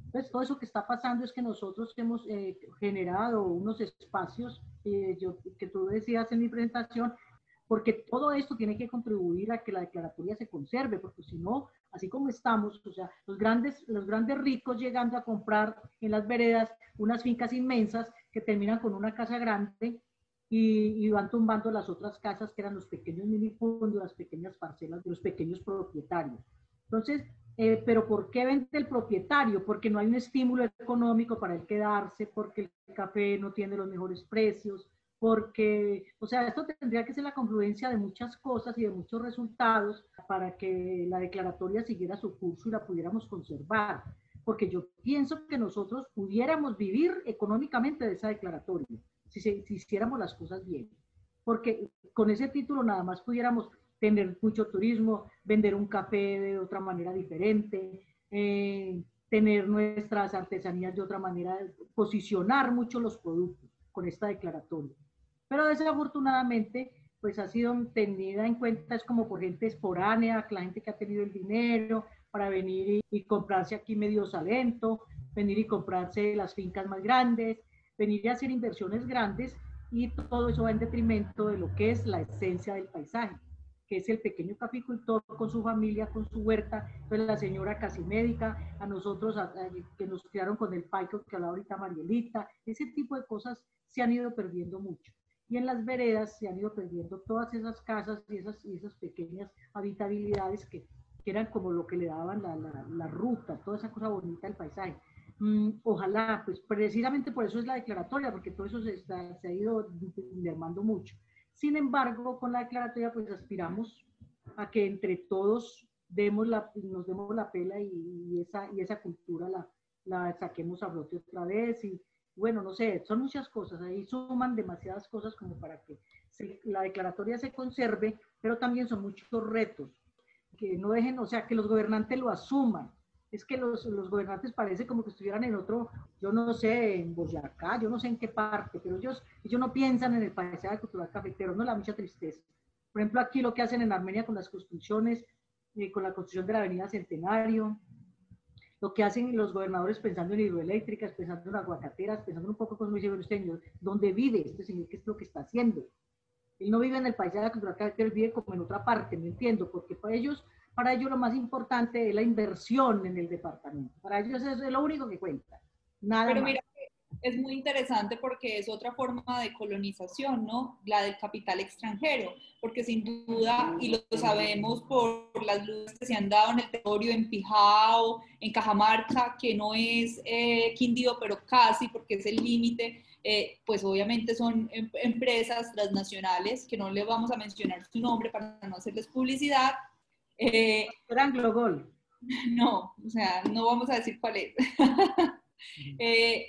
entonces, todo eso que está pasando es que nosotros hemos eh, generado unos espacios, eh, yo, que tú decías en mi presentación, porque todo esto tiene que contribuir a que la declaratoria se conserve, porque si no, así como estamos, o sea, los grandes, los grandes ricos llegando a comprar en las veredas unas fincas inmensas que terminan con una casa grande y, y van tumbando las otras casas que eran los pequeños minifundios, las pequeñas parcelas de los pequeños propietarios. Entonces, eh, pero ¿por qué vende el propietario? Porque no hay un estímulo económico para el quedarse, porque el café no tiene los mejores precios, porque, o sea, esto tendría que ser la confluencia de muchas cosas y de muchos resultados para que la declaratoria siguiera su curso y la pudiéramos conservar. Porque yo pienso que nosotros pudiéramos vivir económicamente de esa declaratoria, si, si hiciéramos las cosas bien. Porque con ese título nada más pudiéramos tener mucho turismo, vender un café de otra manera diferente, eh, tener nuestras artesanías de otra manera, posicionar mucho los productos con esta declaratoria. Pero desafortunadamente, pues ha sido tenida en cuenta es como por gente esporánea, la gente que ha tenido el dinero para venir y, y comprarse aquí medio salento, venir y comprarse las fincas más grandes, venir y hacer inversiones grandes y todo eso va en detrimento de lo que es la esencia del paisaje que es el pequeño caficultor con su familia, con su huerta, pues la señora casi médica, a nosotros que nos criaron con el paico que hablaba ahorita Marielita, ese tipo de cosas se han ido perdiendo mucho. Y en las veredas se han ido perdiendo todas esas casas y esas, y esas pequeñas habitabilidades que, que, eran como lo que le daban la, la, la ruta, toda esa cosa bonita del paisaje. Mm, ojalá, pues precisamente por eso es la declaratoria, porque todo eso se, está, se ha ido mermando mucho. Sin embargo, con la declaratoria pues aspiramos a que entre todos demos la, nos demos la pela y, esa, y esa cultura la, la saquemos a flote otra vez y bueno, no sé, son muchas cosas, ahí suman demasiadas cosas como para que la declaratoria se conserve, pero también son muchos retos, que no dejen, o sea, que los gobernantes lo asuman, es que los, los, gobernantes parece como que estuvieran en otro, yo no sé, en Boyacá, yo no sé en qué parte, pero ellos, ellos no piensan en el paisaje cultural cafetero, no la mucha tristeza. Por ejemplo, aquí lo que hacen en Armenia con las construcciones, eh, con la construcción de la Avenida Centenario, lo que hacen los gobernadores pensando en hidroeléctricas, pensando en aguacateras, pensando un poco con dice usted, ¿dónde vive este señor? ¿Qué es lo que está haciendo? Él no vive en el paisaje cultural, él vive como en otra parte, no entiendo, porque para ellos, para ellos lo más importante es la inversión en el departamento. Para ellos eso es lo único que cuenta. Nada Pero mira, es muy interesante porque es otra forma de colonización, ¿no? La del capital extranjero, porque sin duda, y lo sabemos por las luces que se han dado en el territorio, en Pijao, en Cajamarca, que no es eh, Quindío, pero casi, porque es el límite, eh, pues obviamente son em, empresas transnacionales, que no le vamos a mencionar su nombre para no hacerles publicidad. Eh, Global. No, o sea, no vamos a decir cuál es. eh,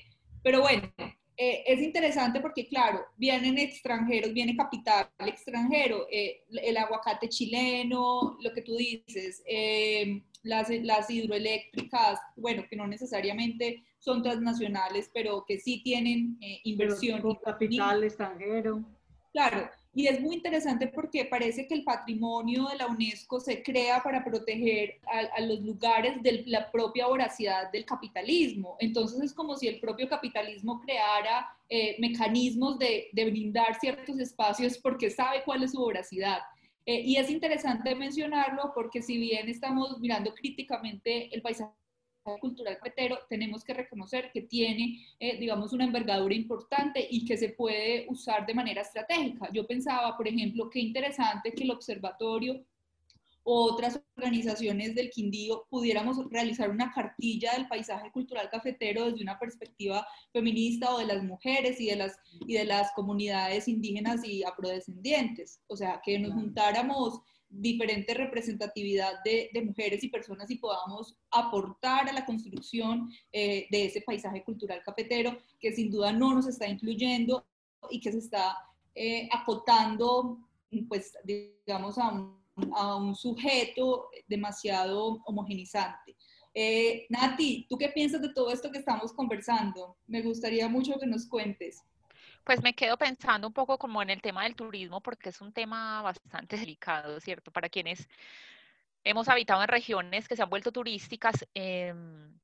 pero bueno, eh, es interesante porque, claro, vienen extranjeros, viene capital extranjero, eh, el aguacate chileno, lo que tú dices, eh, las, las, hidroeléctricas, bueno, que no necesariamente son transnacionales, pero que sí tienen inversión. capital extranjero. Claro, y es muy interesante porque parece que el patrimonio de la UNESCO se crea para proteger a, los lugares de la propia voracidad del capitalismo. Entonces es como si el propio capitalismo creara eh, mecanismos de, de, brindar ciertos espacios porque sabe cuál es su voracidad. Eh, y es interesante mencionarlo porque si bien estamos mirando críticamente el paisaje cultural petero, tenemos que reconocer que tiene, eh, digamos, una envergadura importante y que se puede usar de manera estratégica. Yo pensaba, por ejemplo, qué interesante que el observatorio o otras organizaciones del Quindío pudiéramos realizar una cartilla del paisaje cultural cafetero desde una perspectiva feminista o de las mujeres y de las, y de las comunidades indígenas y afrodescendientes. O sea, que nos juntáramos diferente representatividad de, mujeres y personas y podamos aportar a la construcción eh, de ese paisaje cultural cafetero que sin duda no nos está incluyendo y que se está eh, acotando, pues, digamos, a un, a un sujeto demasiado homogenizante. Eh, Nati, ¿tú qué piensas de todo esto que estamos conversando? Me gustaría mucho que nos cuentes. Pues me quedo pensando un poco como en el tema del turismo, porque es un tema bastante delicado, ¿cierto? Para quienes hemos habitado en regiones que se han vuelto turísticas, em,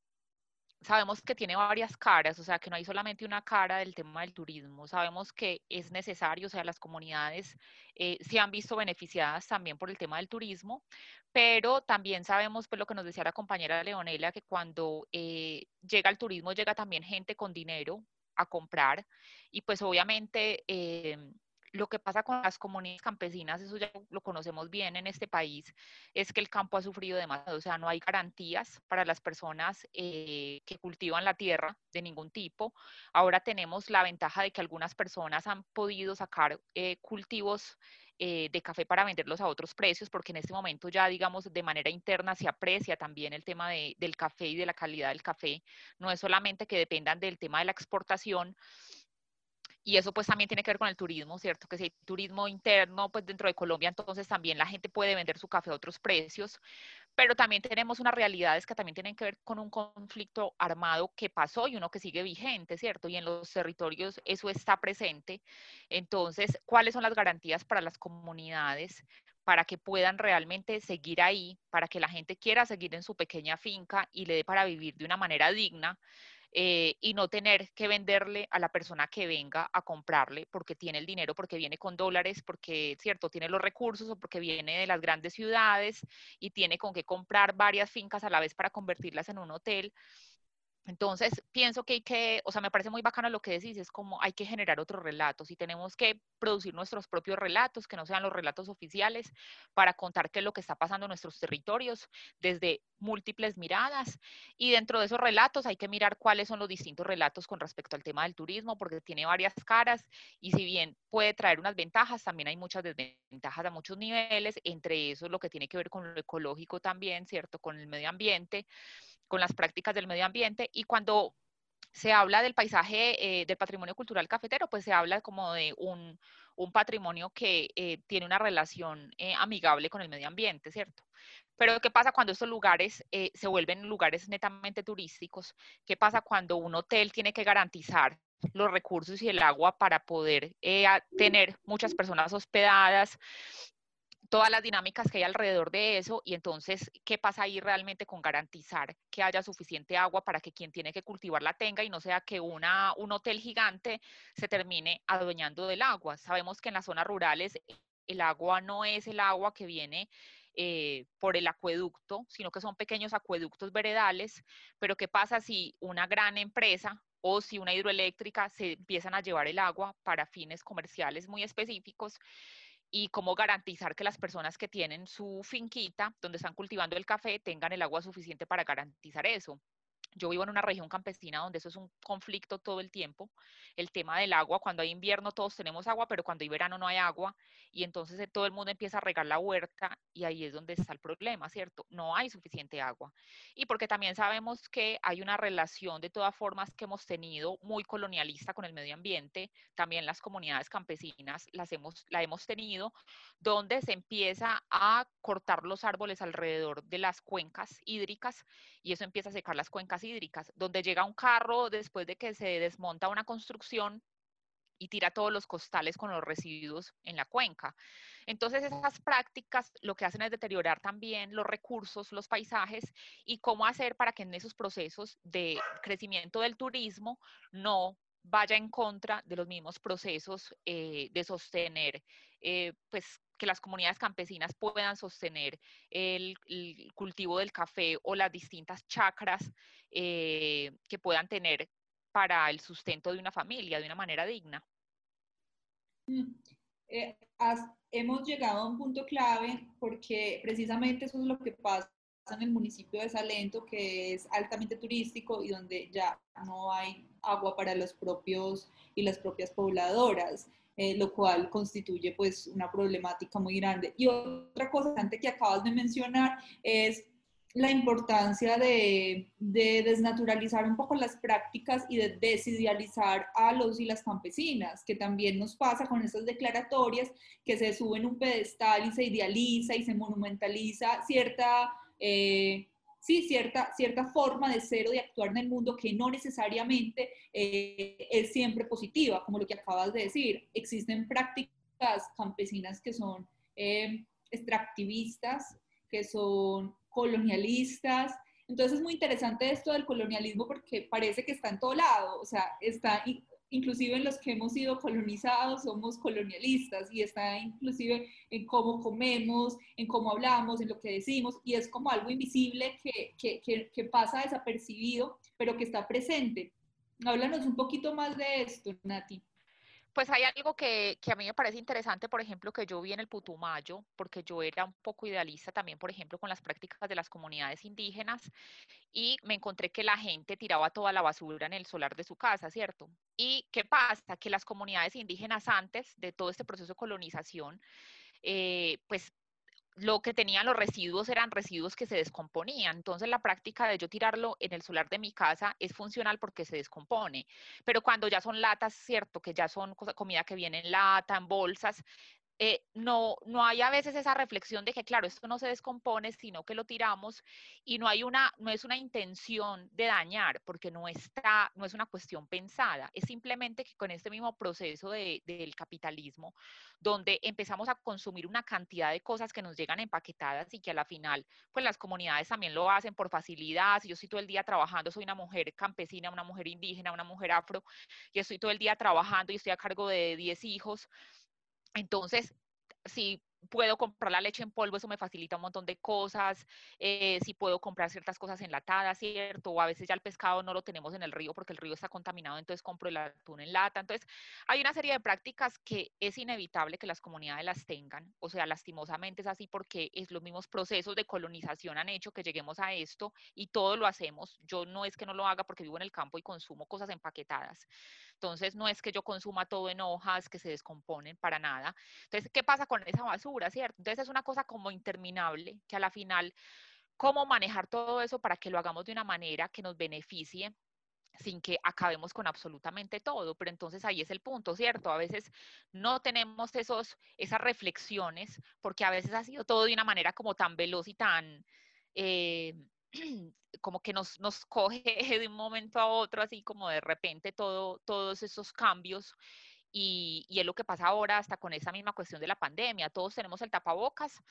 sabemos que tiene varias caras, o sea, que no hay solamente una cara del tema del turismo. Sabemos que es necesario, o sea, las comunidades eh, se han visto beneficiadas también por el tema del turismo, pero también sabemos, pues lo que nos decía la compañera Leonela, que cuando eh, llega el turismo llega también gente con dinero a comprar y pues obviamente em, lo que pasa con las comunidades campesinas, eso ya lo conocemos bien en este país, es que el campo ha sufrido demasiado, o sea, no hay garantías para las personas eh, que cultivan la tierra de ningún tipo. Ahora tenemos la ventaja de que algunas personas han podido sacar eh, cultivos eh, de café para venderlos a otros precios, porque en este momento ya, digamos, de manera interna se aprecia también el tema del café y de la calidad del café. No es solamente que dependan del tema de la exportación, y eso pues también tiene que ver con el turismo, ¿cierto? Que si hay turismo interno, pues dentro de Colombia, entonces también la gente puede vender su café a otros precios, pero también tenemos unas realidades que también tienen que ver con un conflicto armado que pasó y uno que sigue vigente, ¿cierto? Y en los territorios eso está presente. Entonces, ¿cuáles son las garantías para las comunidades? para que puedan realmente seguir ahí, para que la gente quiera seguir en su pequeña finca y le dé para vivir de una manera digna, eh, y no tener que venderle a la persona que venga a comprarle porque tiene el dinero, porque viene con dólares, porque, cierto, tiene los recursos o porque viene de las grandes ciudades y tiene con qué comprar varias fincas a la vez para convertirlas en un hotel. Entonces, pienso que hay que, o sea, me parece muy bacano lo que decís, es como hay que generar otros relatos y tenemos que producir nuestros propios relatos, que no sean los relatos oficiales, para contar qué es lo que está pasando en nuestros territorios desde múltiples miradas. Y dentro de esos relatos hay que mirar cuáles son los distintos relatos con respecto al tema del turismo, porque tiene varias caras y si bien puede traer unas ventajas, también hay muchas desventajas a muchos niveles, entre eso lo que tiene que ver con lo ecológico también, ¿cierto? Con el medio ambiente con las prácticas del medio ambiente y cuando se habla del paisaje, eh, del patrimonio cultural cafetero, pues se habla como de un, patrimonio que eh, tiene una relación eh, amigable con el medio ambiente, ¿cierto? Pero ¿qué pasa cuando estos lugares se vuelven lugares netamente turísticos? ¿Qué pasa cuando un hotel tiene que garantizar los recursos y el agua para poder tener muchas personas hospedadas, todas las dinámicas que hay alrededor de eso y entonces, ¿qué pasa ahí realmente con garantizar que haya suficiente agua para que quien tiene que cultivar la tenga y no sea que una, un hotel gigante se termine adueñando del agua? Sabemos que en las zonas rurales el agua no es el agua que viene eh, por el acueducto, sino que son pequeños acueductos veredales, pero ¿qué pasa si una gran empresa o si una hidroeléctrica se empiezan a llevar el agua para fines comerciales muy específicos? Y cómo garantizar que las personas que tienen su finquita donde están cultivando el café tengan el agua suficiente para garantizar eso. Yo vivo en una región campesina donde eso es un conflicto todo el tiempo. El tema del agua, cuando hay invierno todos tenemos agua, pero cuando hay verano no hay agua y entonces eh, todo el mundo empieza a regar la huerta y ahí es donde está el problema, ¿cierto? No hay suficiente agua. Y porque también sabemos que hay una relación de todas formas que hemos tenido muy colonialista con el medio ambiente, también las comunidades campesinas las hemos, la hemos tenido, donde se empieza a cortar los árboles alrededor de las cuencas hídricas y eso empieza a secar las cuencas hídricas, donde llega un carro después de que se desmonta una construcción y tira todos los costales con los residuos en la cuenca. Entonces esas prácticas lo que hacen es deteriorar también los recursos, los paisajes y cómo hacer para que en esos procesos de crecimiento del turismo no vaya en contra de los mismos procesos eh, de sostener, eh, pues que las comunidades campesinas puedan sostener el, cultivo del café o las distintas chacras eh, que puedan tener para el sustento de una familia de una manera digna. Mm, hemos llegado a un punto clave porque precisamente eso es lo que pasa en el municipio de Salento, que es altamente turístico y donde ya no hay agua para los propios y las propias pobladoras. Eh, lo cual constituye pues una problemática muy grande. Y otra cosa que acabas de mencionar es la importancia de, de, desnaturalizar un poco las prácticas y de desidealizar a los y las campesinas, que también nos pasa con esas declaratorias que se suben un pedestal y se idealiza y se monumentaliza cierta eh, sí, cierta, cierta forma de ser o de actuar en el mundo que no necesariamente eh, es siempre positiva, como lo que acabas de decir. Existen prácticas campesinas que son eh, extractivistas, que son colonialistas. Entonces es muy interesante esto del colonialismo porque parece que está en todo lado, o sea, está inclusive los que hemos sido colonizados somos colonialistas y está inclusive en cómo comemos, en cómo hablamos, en lo que decimos y es como algo invisible que, que, que, pasa desapercibido, pero que está presente. Háblanos un poquito más de esto, Nati. Pues hay algo que, que, a mí me parece interesante, por ejemplo, que yo vi en el Putumayo, porque yo era un poco idealista también, por ejemplo, con las prácticas de las comunidades indígenas, y me encontré que la gente tiraba toda la basura en el solar de su casa, ¿cierto? ¿Y qué pasa? Que las comunidades indígenas antes de todo este proceso de colonización, eh, pues lo que tenían los residuos eran residuos que se descomponían. Entonces la práctica de yo tirarlo en el solar de mi casa es funcional porque se descompone. Pero cuando ya son latas, cierto, que ya son comida que viene en lata, en bolsas, eh, no, no hay a veces esa reflexión de que, claro, esto no se descompone, sino que lo tiramos y no hay una, no es una intención de dañar, porque no está, no es una cuestión pensada, es simplemente que con este mismo proceso de, del capitalismo, donde empezamos a consumir una cantidad de cosas que nos llegan empaquetadas y que a la final, pues las comunidades también lo hacen por facilidad, si yo estoy todo el día trabajando, soy una mujer campesina, una mujer indígena, una mujer afro, y estoy todo el día trabajando y estoy a cargo de 10 hijos, entonces, si puedo comprar la leche en polvo, eso me facilita un montón de cosas. Eh, si puedo comprar ciertas cosas enlatadas, ¿cierto? O a veces ya el pescado no lo tenemos en el río porque el río está contaminado, entonces compro el atún en lata. Entonces, hay una serie de prácticas que es inevitable que las comunidades las tengan. O sea, lastimosamente es así porque es los mismos procesos de colonización han hecho que lleguemos a esto y todo lo hacemos. Yo no es que no lo haga porque vivo en el campo y consumo cosas empaquetadas. Entonces, no es que yo consuma todo en hojas que se descomponen para nada. Entonces, ¿qué pasa con esa basura, cierto? Entonces, es una cosa como interminable que a la final, ¿cómo manejar todo eso para que lo hagamos de una manera que nos beneficie? sin que acabemos con absolutamente todo. Pero entonces ahí es el punto, ¿cierto? A veces no tenemos esos, esas reflexiones porque a veces ha sido todo de una manera como tan veloz y tan, eh, como que nos, nos coge de un momento a otro, así como de repente todo, todos esos cambios y, es lo que pasa ahora hasta con esa misma cuestión de la pandemia. Todos tenemos el tapabocas,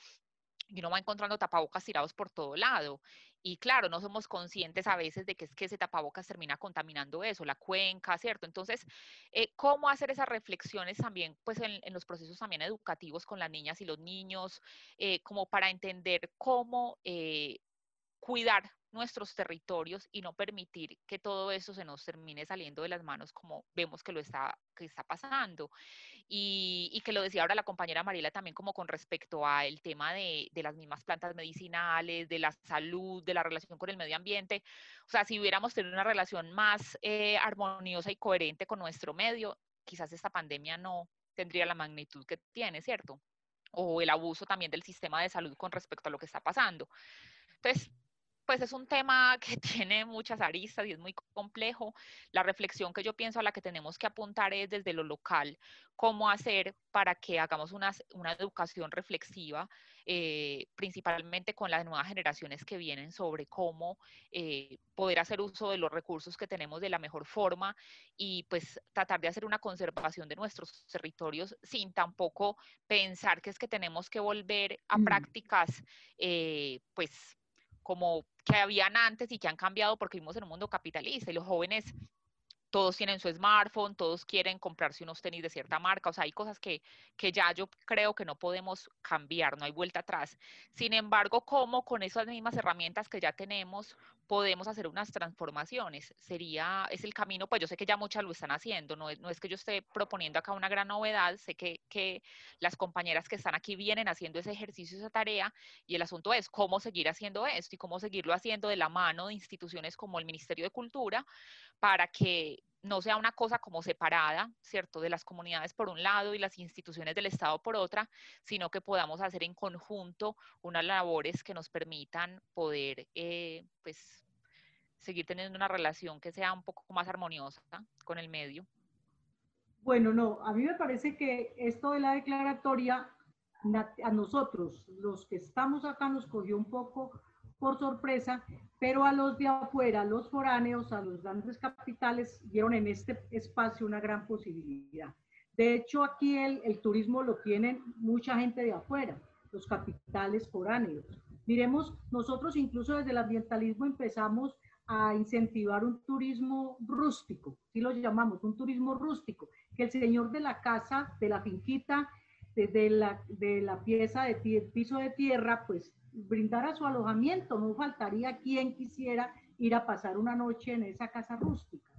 y uno va encontrando tapabocas tirados por todo lado. Y claro, no somos conscientes a veces de que es que ese tapabocas termina contaminando eso, la cuenca, ¿cierto? Entonces, eh, ¿cómo hacer esas reflexiones también, pues en, los procesos también educativos con las niñas y los niños, eh, como para entender cómo eh, cuidar nuestros territorios y no permitir que todo eso se nos termine saliendo de las manos como vemos que lo está, que está pasando. Y, que lo decía ahora la compañera Mariela también como con respecto al tema de, de, las mismas plantas medicinales, de la salud, de la relación con el medio ambiente. O sea, si hubiéramos tenido una relación más eh, armoniosa y coherente con nuestro medio, quizás esta pandemia no tendría la magnitud que tiene, ¿cierto? O el abuso también del sistema de salud con respecto a lo que está pasando. Entonces, pues es un tema que tiene muchas aristas y es muy complejo. La reflexión que yo pienso a la que tenemos que apuntar es desde lo local, cómo hacer para que hagamos una, una educación reflexiva, eh, principalmente con las nuevas generaciones que vienen sobre cómo eh, poder hacer uso de los recursos que tenemos de la mejor forma y pues tratar de hacer una conservación de nuestros territorios sin tampoco pensar que es que tenemos que volver a mm. prácticas eh, pues como que habían antes y que han cambiado porque vivimos en un mundo capitalista y los jóvenes todos tienen su smartphone, todos quieren comprarse unos tenis de cierta marca, o sea, hay cosas que, que ya yo creo que no podemos cambiar, no hay vuelta atrás. Sin embargo, ¿cómo con esas mismas herramientas que ya tenemos podemos hacer unas transformaciones? Sería, es el camino, pues yo sé que ya muchas lo están haciendo, no no es que yo esté proponiendo acá una gran novedad, sé que, que las compañeras que están aquí vienen haciendo ese ejercicio, esa tarea, y el asunto es cómo seguir haciendo esto y cómo seguirlo haciendo de la mano de instituciones como el Ministerio de Cultura para que no sea una cosa como separada, ¿cierto?, de las comunidades por un lado y las instituciones del Estado por otra, sino que podamos hacer en conjunto unas labores que nos permitan poder, eh, pues, seguir teniendo una relación que sea un poco más armoniosa con el medio. Bueno, no, a mí me parece que esto de la declaratoria, a nosotros, los que estamos acá, nos cogió un poco por sorpresa, pero a los de afuera, los foráneos, a los grandes capitales, vieron en este espacio una gran posibilidad. De hecho, aquí el, turismo lo tienen mucha gente de afuera, los capitales foráneos. Miremos, nosotros incluso desde el ambientalismo empezamos a incentivar un turismo rústico, si lo llamamos, un turismo rústico, que el señor de la casa, de la finquita, de, la, de la pieza de piso de tierra, pues brindara su alojamiento, no faltaría quien quisiera ir a pasar una noche en esa casa rústica.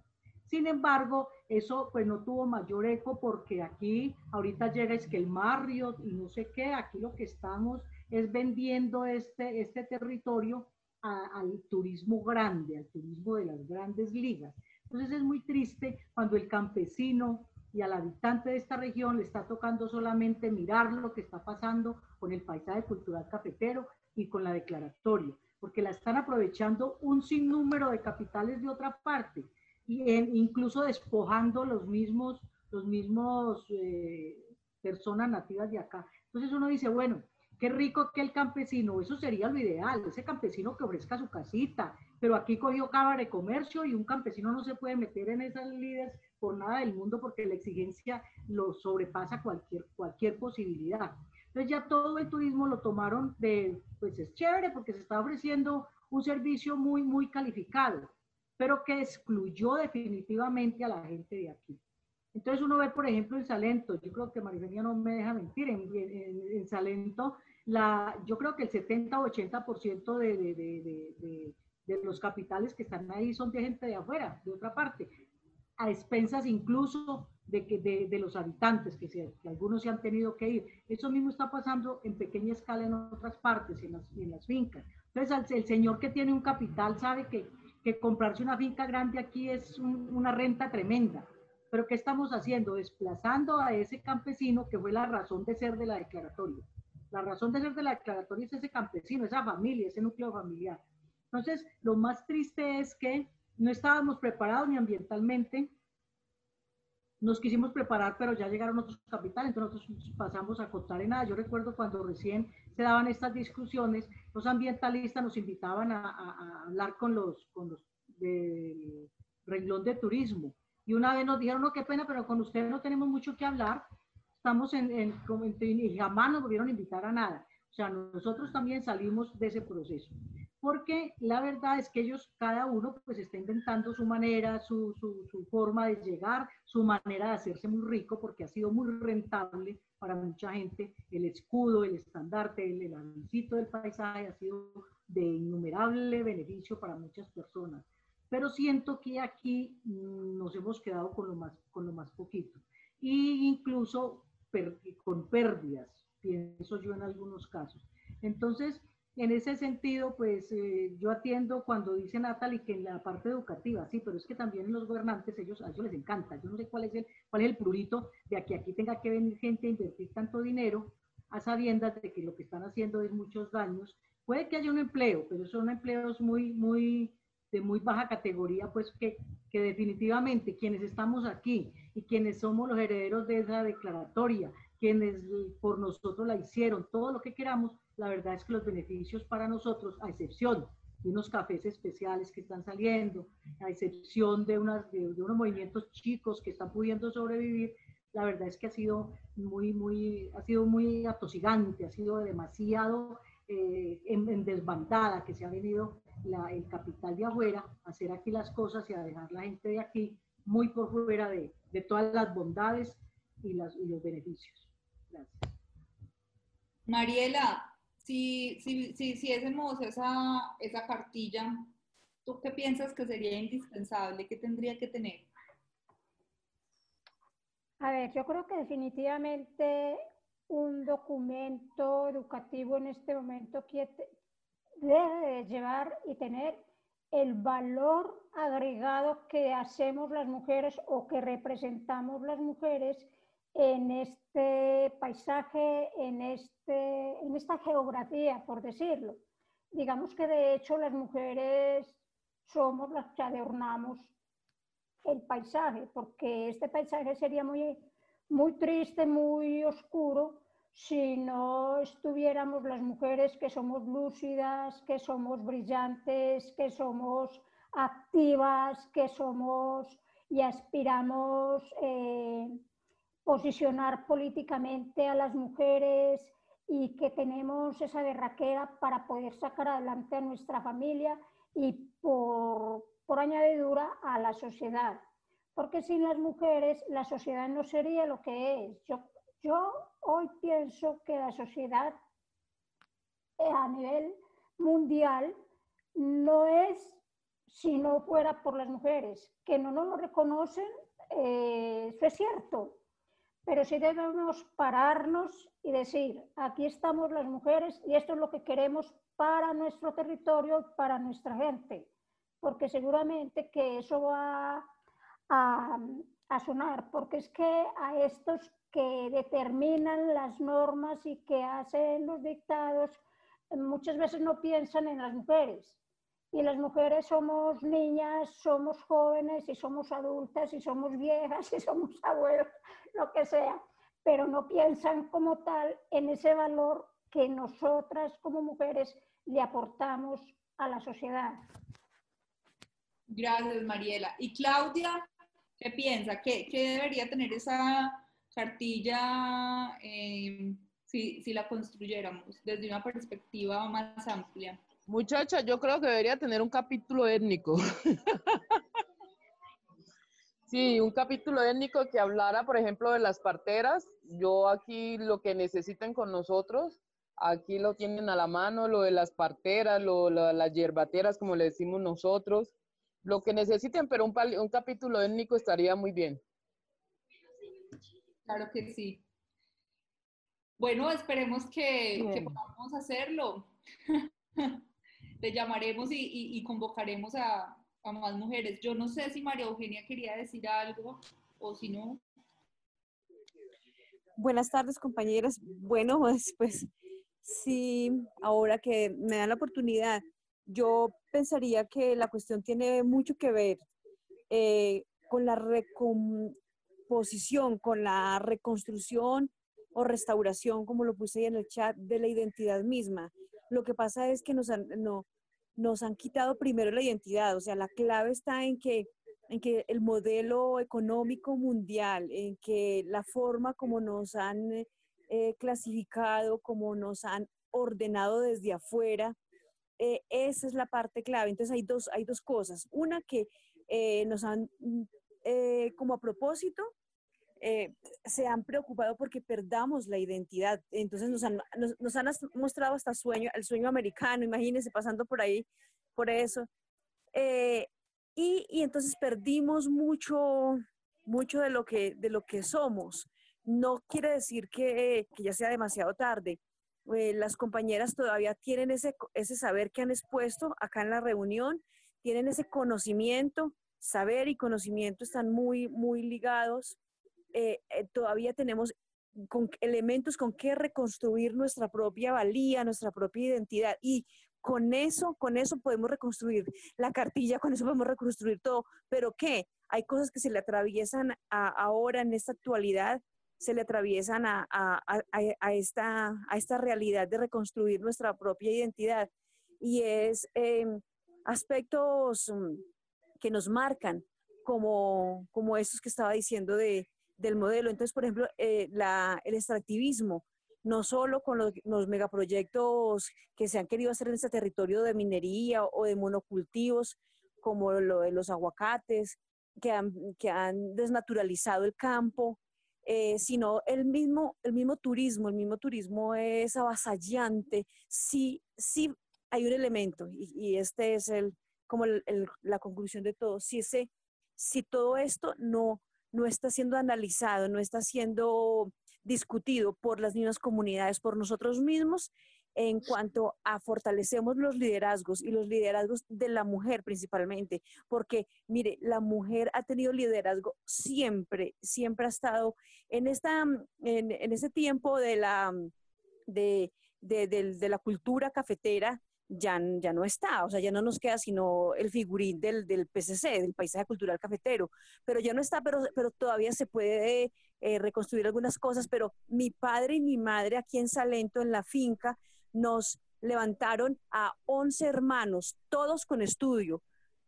Sin embargo, eso pues no tuvo mayor eco porque aquí ahorita llega es que el Marriott y no sé qué, aquí lo que estamos es vendiendo este, este territorio al turismo grande, al turismo de las grandes ligas. Entonces es muy triste cuando el campesino y al habitante de esta región le está tocando solamente mirar lo que está pasando con el paisaje cultural cafetero y con la declaratoria, porque la están aprovechando un sinnúmero de capitales de otra parte y incluso despojando los mismos, los mismos eh, personas nativas de acá. Entonces uno dice, bueno, qué rico que el campesino, eso sería lo ideal, ese campesino que ofrezca su casita, pero aquí cogió cámara de comercio y un campesino no se puede meter en esas líderes por nada del mundo porque la exigencia lo sobrepasa cualquier, cualquier posibilidad. Entonces ya todo el turismo lo tomaron de, pues es chévere porque se está ofreciendo un servicio muy, muy calificado, pero que excluyó definitivamente a la gente de aquí. Entonces uno ve, por ejemplo, en Salento, yo creo que Marifenia no me deja mentir, en, en, Salento, la, yo creo que el 70 o 80% de, de, de, de, los capitales que están ahí son de gente de afuera, de otra parte, a expensas incluso de, que, de, los habitantes, que, se, que, algunos se han tenido que ir. Eso mismo está pasando en pequeña escala en otras partes, en las, en las fincas. Entonces, el señor que tiene un capital sabe que, que comprarse una finca grande aquí es una renta tremenda. Pero ¿qué estamos haciendo? Desplazando a ese campesino que fue la razón de ser de la declaratoria. La razón de ser de la declaratoria es ese campesino, esa familia, ese núcleo familiar. Entonces, lo más triste es que no estábamos preparados ni ambientalmente, nos quisimos preparar, pero ya llegaron otros capitales, entonces nosotros pasamos a contar en nada. Yo recuerdo cuando recién se daban estas discusiones, los ambientalistas nos invitaban a, hablar con los, con los del renglón de turismo Y una vez nos dijeron, no, qué pena, pero con ustedes no tenemos mucho que hablar, estamos en, en, en y jamás nos volvieron a invitar a nada. O sea, nosotros también salimos de ese proceso porque la verdad es que ellos, cada uno, pues está inventando su manera, su, su, su, forma de llegar, su manera de hacerse muy rico, porque ha sido muy rentable para mucha gente. El escudo, el estandarte, el, el avioncito del paisaje ha sido de innumerable beneficio para muchas personas. Pero siento que aquí mm, nos hemos quedado con lo más, con lo más poquito. Y incluso per, con pérdidas, pienso yo en algunos casos. Entonces, en ese sentido, pues eh, yo atiendo cuando dice Natalie que en la parte educativa, sí, pero es que también los gobernantes, ellos, a ellos les encanta. Yo no sé cuál es el, cuál es el prurito de que aquí tenga que venir gente a invertir tanto dinero a sabiendas de que lo que están haciendo es muchos daños. Puede que haya un empleo, pero son empleos muy, muy, de muy baja categoría, pues que, que definitivamente quienes estamos aquí y quienes somos los herederos de esa declaratoria, quienes por nosotros la hicieron, todo lo que queramos, la verdad es que los beneficios para nosotros, a excepción de unos cafés especiales que están saliendo, a excepción de, unas, de, de unos movimientos chicos que están pudiendo sobrevivir, la verdad es que ha sido muy, muy, ha sido muy atosigante, ha sido demasiado eh, en, en, desbandada que se ha venido la, el capital de afuera a hacer aquí las cosas y a dejar la gente de aquí muy por fuera de, de todas las bondades y, las, y los beneficios. Mariela, si, si, si, si hacemos esa, esa cartilla, ¿tú qué piensas que sería indispensable? ¿Qué tendría que tener? A ver, yo creo que definitivamente un documento educativo en este momento debe llevar y tener el valor agregado que hacemos las mujeres o que representamos las mujeres en este paisaje, en, este, en esta geografía, por decirlo. Digamos que de hecho las mujeres somos las que adornamos el paisaje, porque este paisaje sería muy, muy triste, muy oscuro, si no estuviéramos las mujeres que somos lúcidas, que somos brillantes, que somos activas, que somos y aspiramos eh, posicionar políticamente a las mujeres y que tenemos esa berraquera para poder sacar adelante a nuestra familia y por, por añadidura a la sociedad. Porque sin las mujeres la sociedad no sería lo que es. Yo, yo hoy pienso que la sociedad eh, a nivel mundial no es si no fuera por las mujeres, que no nos lo reconocen, eh, eso es cierto, pero sí debemos pararnos y decir, aquí estamos las mujeres y esto es lo que queremos para nuestro territorio, para nuestra gente, porque seguramente que eso va a, a sonar, porque es que a estos que determinan las normas y que hacen los dictados, muchas veces no piensan en las mujeres. Y las mujeres somos niñas, somos jóvenes y somos adultas y somos viejas y somos abuelos lo que sea, pero no piensan como tal en ese valor que nosotras como mujeres le aportamos a la sociedad. Gracias, Mariela. ¿Y Claudia, qué piensa? ¿Qué, debería tener esa cartilla eh, si, si la construyéramos desde una perspectiva más amplia? Muchacha, yo creo que debería tener un capítulo étnico. Sí, un capítulo étnico que hablara, por ejemplo, de las parteras. Yo aquí lo que necesiten con nosotros, aquí lo tienen a la mano, lo de las parteras, lo, lo las hierbateras, como le decimos nosotros. Lo que necesiten, pero un, un capítulo étnico estaría muy bien. Claro que sí. Bueno, esperemos que, que podamos hacerlo. Le llamaremos y, convocaremos a, a más mujeres. Yo no sé si María Eugenia quería decir algo o si no. Buenas tardes, compañeras. Bueno, pues, pues sí, ahora que me dan la oportunidad, yo pensaría que la cuestión tiene mucho que ver eh, con la recomposición, con la reconstrucción o restauración, como lo puse ahí en el chat, de la identidad misma. Lo que pasa es que nos han, no, nos han quitado primero la identidad, o sea, la clave está en que en que el modelo económico mundial, en que la forma como nos han eh, clasificado, como nos han ordenado desde afuera, eh, esa es la parte clave. Entonces hay dos, hay dos cosas. Una que eh, nos han, mm, como a propósito, se han preocupado porque perdamos la identidad. Entonces nos han, nos, han mostrado hasta sueño, el sueño americano, imagínense pasando por ahí, por eso. Y, y, entonces perdimos mucho, mucho de lo que, de lo que somos. No quiere decir que, que ya sea demasiado tarde. Eh, las compañeras todavía tienen ese, ese saber que han expuesto acá en la reunión, tienen ese conocimiento, saber y conocimiento están muy, muy ligados. Eh, eh, todavía tenemos con elementos con que reconstruir nuestra propia valía, nuestra propia identidad. Y con eso, con eso podemos reconstruir la cartilla, con eso podemos reconstruir todo. Pero ¿qué? Hay cosas que se le atraviesan ahora en esta actualidad, se le atraviesan a, esta, a esta realidad de reconstruir nuestra propia identidad. Y es em, aspectos mm, que nos marcan, como, como estos que estaba diciendo de, del modelo. Entonces, por ejemplo, eh, el extractivismo no solo con los, megaproyectos que se han querido hacer en este territorio de minería o, de monocultivos, como lo de los aguacates, que han, que han desnaturalizado el campo, eh, sino el mismo, el mismo turismo, el mismo turismo es avasallante, sí, sí hay un elemento, y, este es el, como la conclusión de todo, si, ese, si todo esto no, no está siendo analizado, no está siendo discutido por las mismas comunidades, por nosotros mismos, en cuanto a fortalecemos los liderazgos y los liderazgos de la mujer principalmente, porque mire, la mujer ha tenido liderazgo siempre, siempre ha estado en, esta, en, en ese tiempo de la, de, de, de la cultura cafetera, ya, ya no está, o sea, ya no nos queda sino el figurín del, del PCC, del Paisaje Cultural Cafetero, pero ya no está, pero, pero todavía se puede eh, reconstruir algunas cosas, pero mi padre y mi madre aquí en Salento, en la finca, nos levantaron a 11 hermanos, todos con estudio,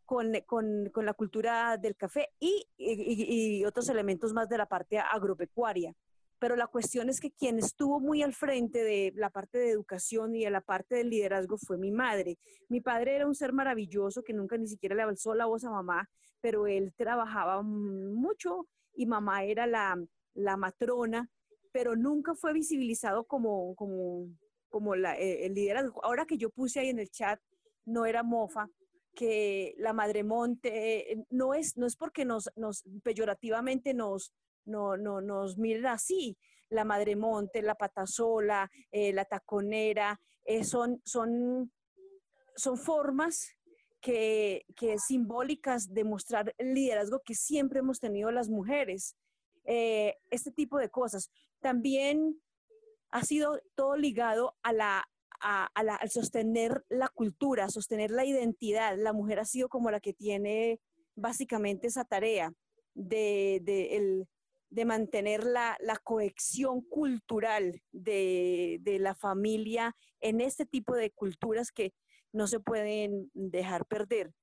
con, con, con la cultura del café y, y, y otros elementos más de la parte agropecuaria pero la cuestión es que quien estuvo muy al frente de la parte de educación y de la parte del liderazgo fue mi madre. Mi padre era un ser maravilloso que nunca ni siquiera le alzó la voz a mamá, pero él trabajaba mucho y mamá era la, la matrona, pero nunca fue visibilizado como, como, como eh, el liderazgo. Ahora que yo puse ahí en el chat, no era mofa, que la Madre Monte, no es, no es porque nos peyorativamente nos, no, no nos miren así. La Madre Monte, la Patasola, eh, la Taconera, eh, son, son, son formas que, que, simbólicas de mostrar el liderazgo que siempre hemos tenido las mujeres. Eh, este tipo de cosas. También ha sido todo ligado a la, a, al sostener la cultura, sostener la identidad. La mujer ha sido como la que tiene básicamente esa tarea de, de de mantener la, la cohesión cultural de, la familia en este tipo de culturas que no se pueden dejar perder.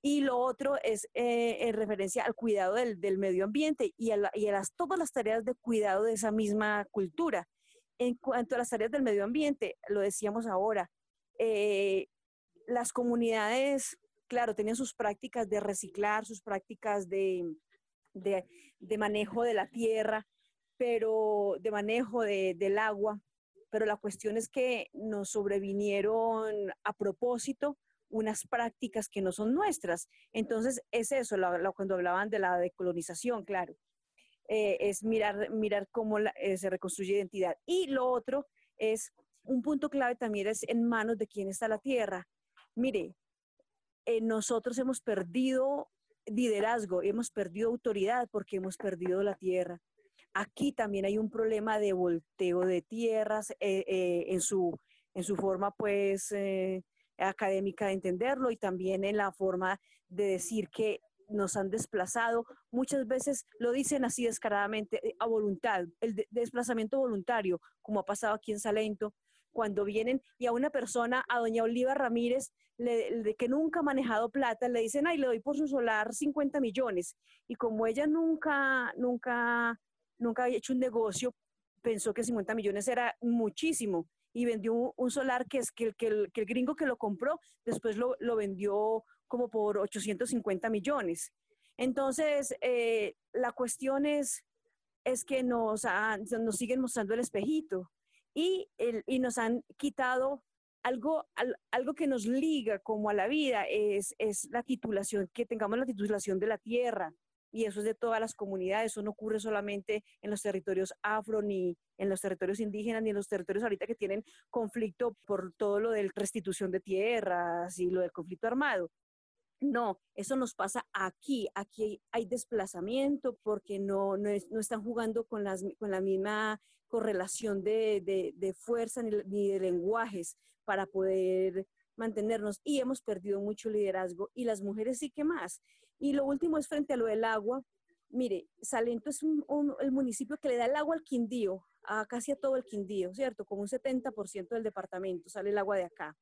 Y lo otro es eh, en referencia al cuidado del, medio ambiente y a, las, todas las tareas de cuidado de esa misma cultura. En cuanto a las tareas del medio ambiente, lo decíamos ahora, eh, las comunidades, claro, tenían sus prácticas de reciclar, sus prácticas de, de, manejo de la tierra, pero de manejo del agua, pero la cuestión es que nos sobrevinieron a propósito unas prácticas que no son nuestras. Entonces, es eso, cuando hablaban de la decolonización, claro, eh, es mirar, mirar cómo eh, se reconstruye identidad. Y lo otro es, un punto clave también es en manos de quién está la tierra. Mire, eh, nosotros hemos perdido liderazgo, hemos perdido autoridad porque hemos perdido la tierra. Aquí también hay un problema de volteo de tierras eh, eh, en, su, en su forma pues eh, académica de entenderlo y también en la forma de decir que nos han desplazado. Muchas veces lo dicen así descaradamente, a voluntad, el desplazamiento voluntario, como ha pasado aquí en Salento, cuando vienen y a una persona, a doña Oliva Ramírez, de que nunca ha manejado plata, le dicen, ay, le doy por su solar 50 millones. Y como ella nunca, nunca, nunca había hecho un negocio, pensó que 50 millones era muchísimo y vendió un, solar que es que, que, el, que, el, gringo que lo compró después lo, lo, vendió como por 850 millones. Entonces, eh, la cuestión es, es que nos, nos siguen mostrando el espejito y, el, y nos han quitado algo, algo que nos liga como a la vida, es, es la titulación, que tengamos la titulación de la tierra, y eso es de todas las comunidades, eso no ocurre solamente en los territorios afro, ni en los territorios indígenas, ni en los territorios ahorita que tienen conflicto por todo lo de restitución de tierras y lo del conflicto armado. No, eso nos pasa aquí. Aquí hay desplazamiento porque no, no, están jugando con, las, con la misma correlación de, de, de fuerza ni, de lenguajes para poder mantenernos y hemos perdido mucho liderazgo y las mujeres sí que más. Y lo último es frente a lo del agua. Mire, Salento es el municipio que le da el agua al Quindío, a casi todo el Quindío, ¿cierto? Como un 70% del departamento sale el agua de acá.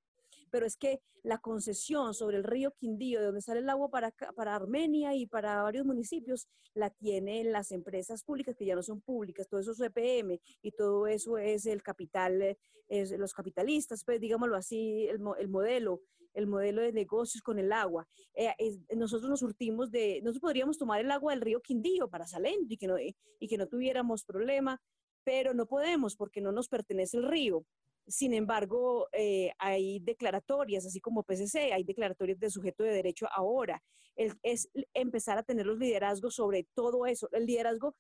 Pero es que la concesión sobre el río Quindío, de donde sale el agua para, para Armenia y para varios municipios, la tienen las empresas públicas que ya no son públicas, todo eso es EPM y todo eso es el capital, es los capitalistas, pues digámoslo así, el, el modelo el modelo de negocios con el agua. Eh, nosotros nos surtimos de, nosotros podríamos tomar el agua del río Quindío para Salento y que no, y que no tuviéramos problema, pero no podemos porque no nos pertenece el río. Sin embargo, eh, hay declaratorias, así como PCC, hay declaratorias de sujeto de derecho ahora. es empezar a tener los liderazgos sobre todo eso. El liderazgo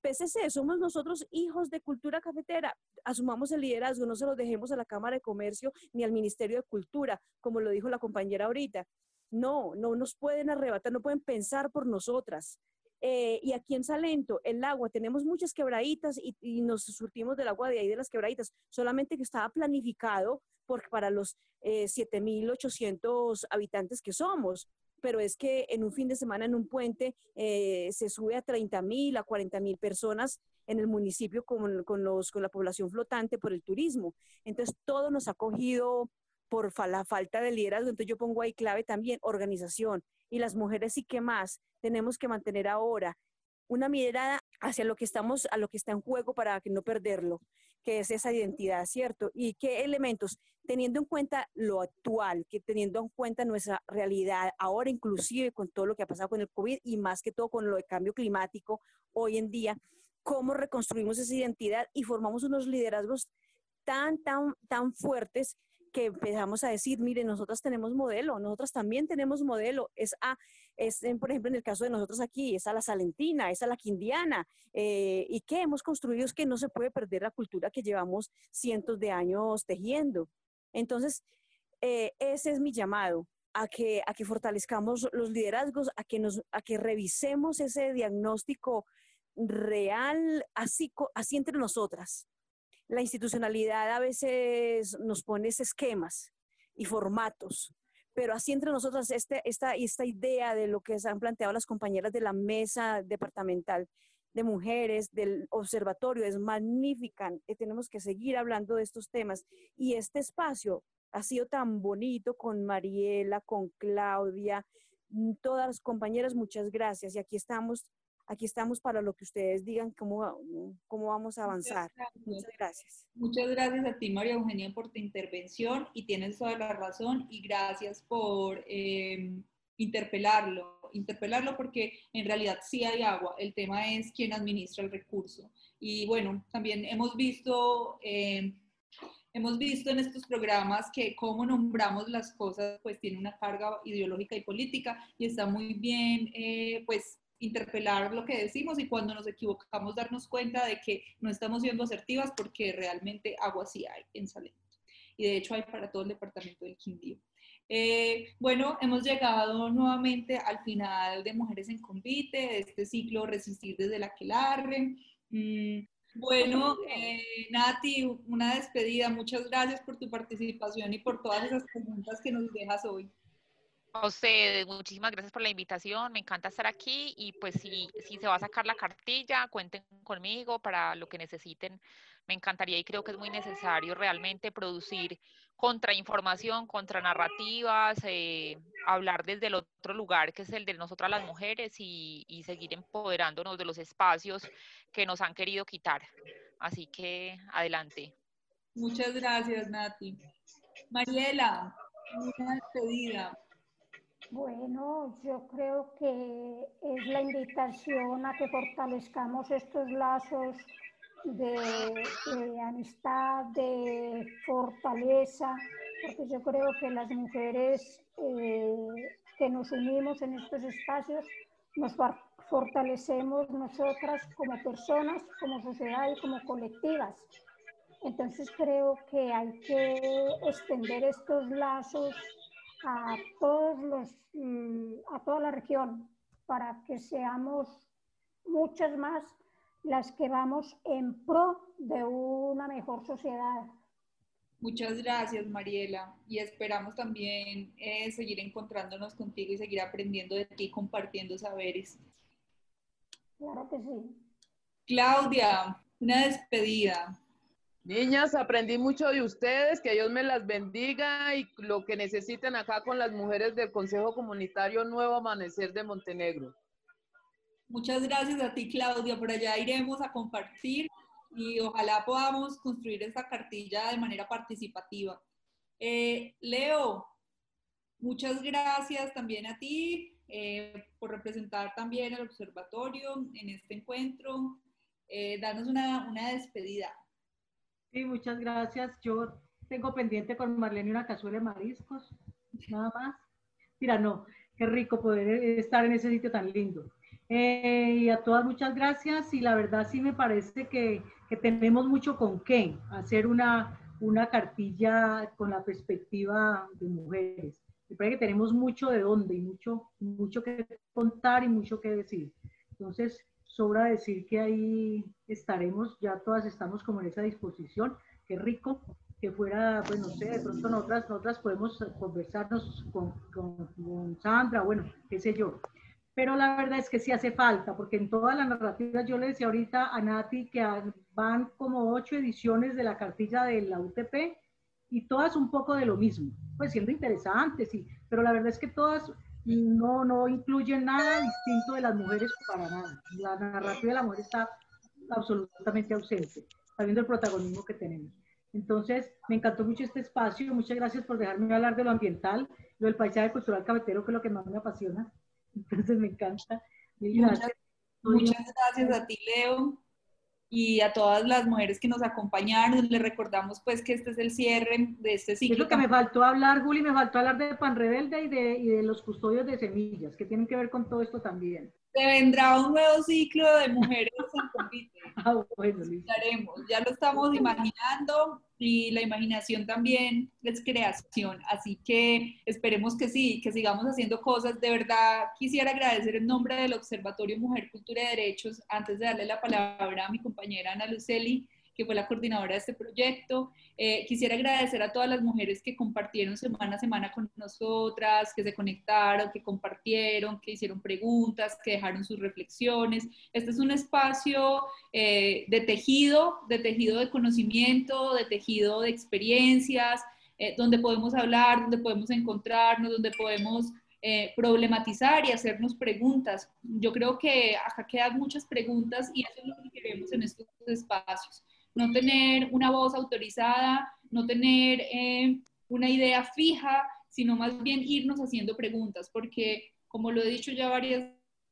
PCC, somos nosotros hijos de cultura cafetera. Asumamos el liderazgo, no se lo dejemos a la Cámara de Comercio ni al Ministerio de Cultura, como lo dijo la compañera ahorita. No, no nos pueden arrebatar, no pueden pensar por nosotras. Eh, y aquí en Salento, el agua, tenemos muchas quebraditas y, nos surtimos del agua de ahí de las quebraditas, solamente que estaba planificado por, para los eh, 7.800 habitantes que somos pero es que en un fin de semana en un puente eh, se sube a 30 mil, a 40 mil personas en el municipio con, con, los, con la población flotante por el turismo. Entonces, todo nos ha cogido por la falta de liderazgo. Entonces, yo pongo ahí clave también organización. Y las mujeres sí que más tenemos que mantener ahora una mirada hacia lo que estamos, a lo que está en juego para que no perderlo que es esa identidad, ¿cierto? Y qué elementos, teniendo en cuenta lo actual, que teniendo en cuenta nuestra realidad, ahora inclusive con todo lo que ha pasado con el COVID y más que todo con lo de cambio climático hoy en día, cómo reconstruimos esa identidad y formamos unos liderazgos tan, tan, tan fuertes que empezamos a decir, mire, nosotras tenemos modelo, nosotras también tenemos modelo. Es, a, es por ejemplo, en el caso de nosotros aquí, es a la salentina, es a la quindiana. Eh, ¿Y qué hemos construido? Es que no se puede perder la cultura que llevamos cientos de años tejiendo. Entonces, eh, ese es mi llamado. A que, a que fortalezcamos los liderazgos, a que, nos, a que revisemos ese diagnóstico real, así, así entre nosotras, la institucionalidad a veces nos pone esquemas y formatos, pero así entre nosotros este, esta, esta idea de lo que se han planteado las compañeras de la mesa departamental de mujeres, del observatorio, es magnífica. Eh, tenemos que seguir hablando de estos temas. Y este espacio ha sido tan bonito con Mariela, con Claudia, mm, todas las compañeras, muchas gracias. Y aquí estamos aquí estamos para lo que ustedes digan, cómo, cómo vamos a avanzar. Muchas gracias. Muchas gracias a ti, María Eugenia, por tu intervención y tienes toda la razón y gracias por eh, interpelarlo, interpelarlo porque en realidad sí hay agua, el tema es quién administra el recurso. Y bueno, también hemos visto... Eh, hemos visto en estos programas que cómo nombramos las cosas pues tiene una carga ideológica y política y está muy bien eh, pues interpelar lo que decimos y cuando nos equivocamos darnos cuenta de que no estamos siendo asertivas porque realmente agua sí hay en Salento. Y de hecho hay para todo el departamento del Quindío. Eh, bueno, hemos llegado nuevamente al final de Mujeres en Convite, de este ciclo Resistir desde la Quelarre. Mm, bueno, eh, Nati, una despedida. Muchas gracias por tu participación y por todas esas preguntas que nos dejas hoy. A ustedes, muchísimas gracias por la invitación, me encanta estar aquí y pues si, si se va a sacar la cartilla, cuenten conmigo para lo que necesiten. Me encantaría y creo que es muy necesario realmente producir contrainformación, contranarrativas, eh, hablar desde el otro lugar que es el de nosotras las mujeres y, y seguir empoderándonos de los espacios que nos han querido quitar. Así que adelante. Muchas gracias, Nati. Mariela, una despedida. Bueno, yo creo que es la invitación a que fortalezcamos estos lazos de, amistad, de fortaleza, porque yo creo que las mujeres eh, que nos unimos en estos espacios nos fortalecemos nosotras como personas, como sociedad y como colectivas. Entonces creo que hay que extender estos lazos a todos los, mm, a toda la región para que seamos muchas más las que vamos en pro de una mejor sociedad. Muchas gracias, Mariela, y esperamos también eh, seguir encontrándonos contigo y seguir aprendiendo de ti, compartiendo saberes. Claro que sí. Claudia, una despedida. Niñas, aprendí mucho de ustedes, que Dios me las bendiga y lo que necesiten acá con las mujeres del Consejo Comunitario Nuevo Amanecer de Montenegro. Muchas gracias a ti, Claudia. Por allá iremos a compartir y ojalá podamos construir esta cartilla de manera participativa. Eh, Leo, muchas gracias también a ti eh, por representar también el observatorio en este encuentro. Eh, danos una, una despedida. Sí, muchas gracias. Yo tengo pendiente con Marlene una cazuela de mariscos, nada más. Mira, no, qué rico poder estar en ese sitio tan lindo. Eh, y a todas muchas gracias y la verdad sí me parece que, que tenemos mucho con qué hacer una, una cartilla con la perspectiva de mujeres. Me parece que tenemos mucho de dónde y mucho, mucho que contar y mucho que decir. Entonces, sobra decir que ahí estaremos, ya todas estamos como en esa disposición, qué rico que fuera, pues no sé, de pronto nosotras, nosotras podemos conversarnos con, con, Sandra, bueno, qué sé yo. Pero la verdad es que sí hace falta, porque en todas las narrativas, yo le decía ahorita a Nati que van como ocho ediciones de la cartilla de la UTP y todas un poco de lo mismo, pues siendo interesantes, sí, pero la verdad es que todas no, no incluye nada distinto de las mujeres para nada. La narrativa de la mujer está absolutamente ausente, sabiendo el protagonismo que tenemos. Entonces, me encantó mucho este espacio. Muchas gracias por dejarme hablar de lo ambiental, lo del paisaje cultural cafetero, que es lo que más me apasiona. Entonces, me encanta. Muchas, muchas gracias a ti, Leo y a todas las mujeres que nos acompañaron. Les recordamos pues que este es el cierre de este ciclo. Es lo que me faltó hablar, Guli, me faltó hablar de Pan Rebelde y de, y de los custodios de semillas, que tienen que ver con todo esto también se vendrá un nuevo ciclo de mujeres en convite. Ah, bueno, Ya lo estamos imaginando y la imaginación también es creación. Así que esperemos que sí, que sigamos haciendo cosas. De verdad, quisiera agradecer en nombre del Observatorio Mujer, Cultura y Derechos, antes de darle la palabra a mi compañera Ana Luceli, que fue la coordinadora de este proyecto. Eh, quisiera agradecer a todas las mujeres que compartieron semana a semana con nosotras, que se conectaron, que compartieron, que hicieron preguntas, que dejaron sus reflexiones. Este es un espacio eh, de tejido, de tejido de conocimiento, de tejido de experiencias, eh, donde podemos hablar, donde podemos encontrarnos, donde podemos problematizar y hacernos preguntas. Yo creo que acá quedan muchas preguntas y eso es lo que queremos en estos espacios no tener una voz autorizada, no tener eh, una idea fija, sino más bien irnos haciendo preguntas, porque como lo he dicho ya varias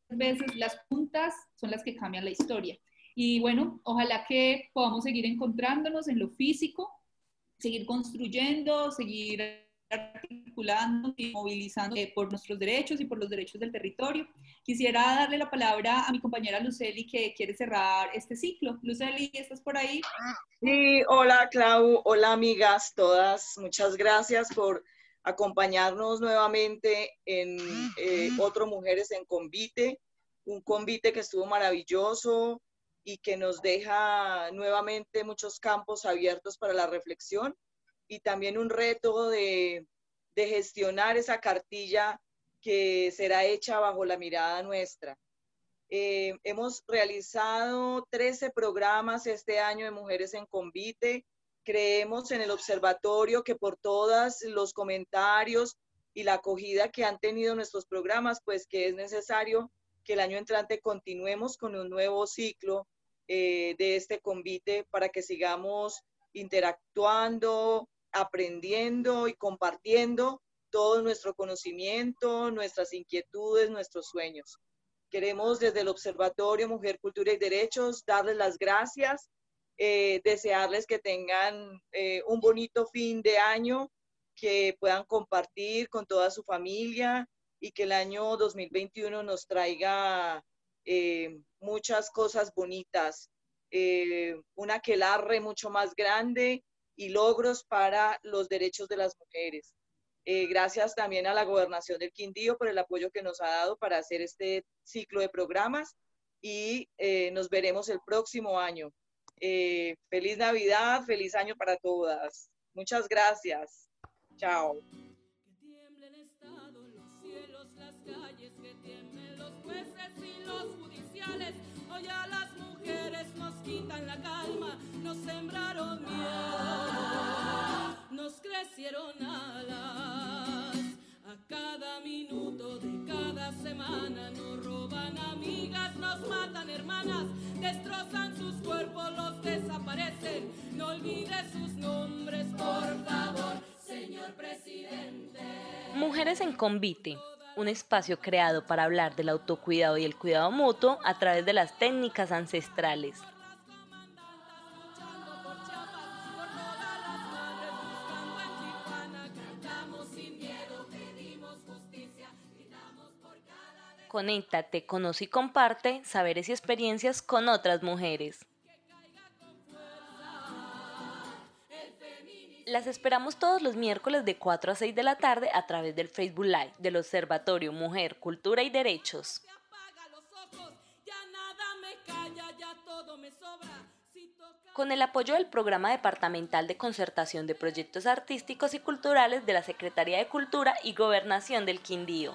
veces, las preguntas son las que cambian la historia. Y bueno, ojalá que podamos seguir encontrándonos en lo físico, seguir construyendo, seguir articulando y movilizando eh, por nuestros derechos y por los derechos del territorio. Quisiera darle la palabra a mi compañera Luceli que quiere cerrar este ciclo. Luceli, ¿estás por ahí? Sí, hola Clau, hola amigas todas. Muchas gracias por acompañarnos nuevamente en eh, otro Mujeres en Convite, un convite que estuvo maravilloso y que nos deja nuevamente muchos campos abiertos para la reflexión y también un reto de, gestionar esa cartilla que será hecha bajo la mirada nuestra. Eh, hemos realizado 13 programas este año de Mujeres en Convite. Creemos en el observatorio que por todos los comentarios y la acogida que han tenido nuestros programas, pues que es necesario que el año entrante continuemos con un nuevo ciclo eh, de este convite para que sigamos interactuando, aprendiendo y compartiendo todo nuestro conocimiento, nuestras inquietudes, nuestros sueños. Queremos desde el Observatorio Mujer, Cultura y Derechos darles las gracias, eh, desearles que tengan eh, un bonito fin de año, que puedan compartir con toda su familia y que el año 2021 nos traiga eh, muchas cosas bonitas, un aquelarre mucho más grande y logros para los derechos de las mujeres. Eh, gracias también a la gobernación del Quindío por el apoyo que nos ha dado para hacer este ciclo de programas y eh, nos veremos el próximo año. Eh, feliz Navidad, feliz año para todas. Muchas gracias. Chao. A mujeres nos quitan la calma, nos sembraron miedo, nos crecieron alas cada minuto de cada semana nos roban amigas, nos matan hermanas, destrozan sus cuerpos, los desaparecen. No olvide sus nombres, por favor, señor presidente. Mujeres en Convite, un espacio creado para hablar del autocuidado y el cuidado mutuo a través de las técnicas ancestrales. Conéctate, conoce y comparte saberes y experiencias con otras mujeres. Las esperamos todos los miércoles de 4 a 6 de la tarde a través del Facebook Live del Observatorio Mujer, Cultura y Derechos. Con el apoyo del Programa Departamental de Concertación de Proyectos Artísticos y Culturales de la Secretaría de Cultura y Gobernación del Quindío.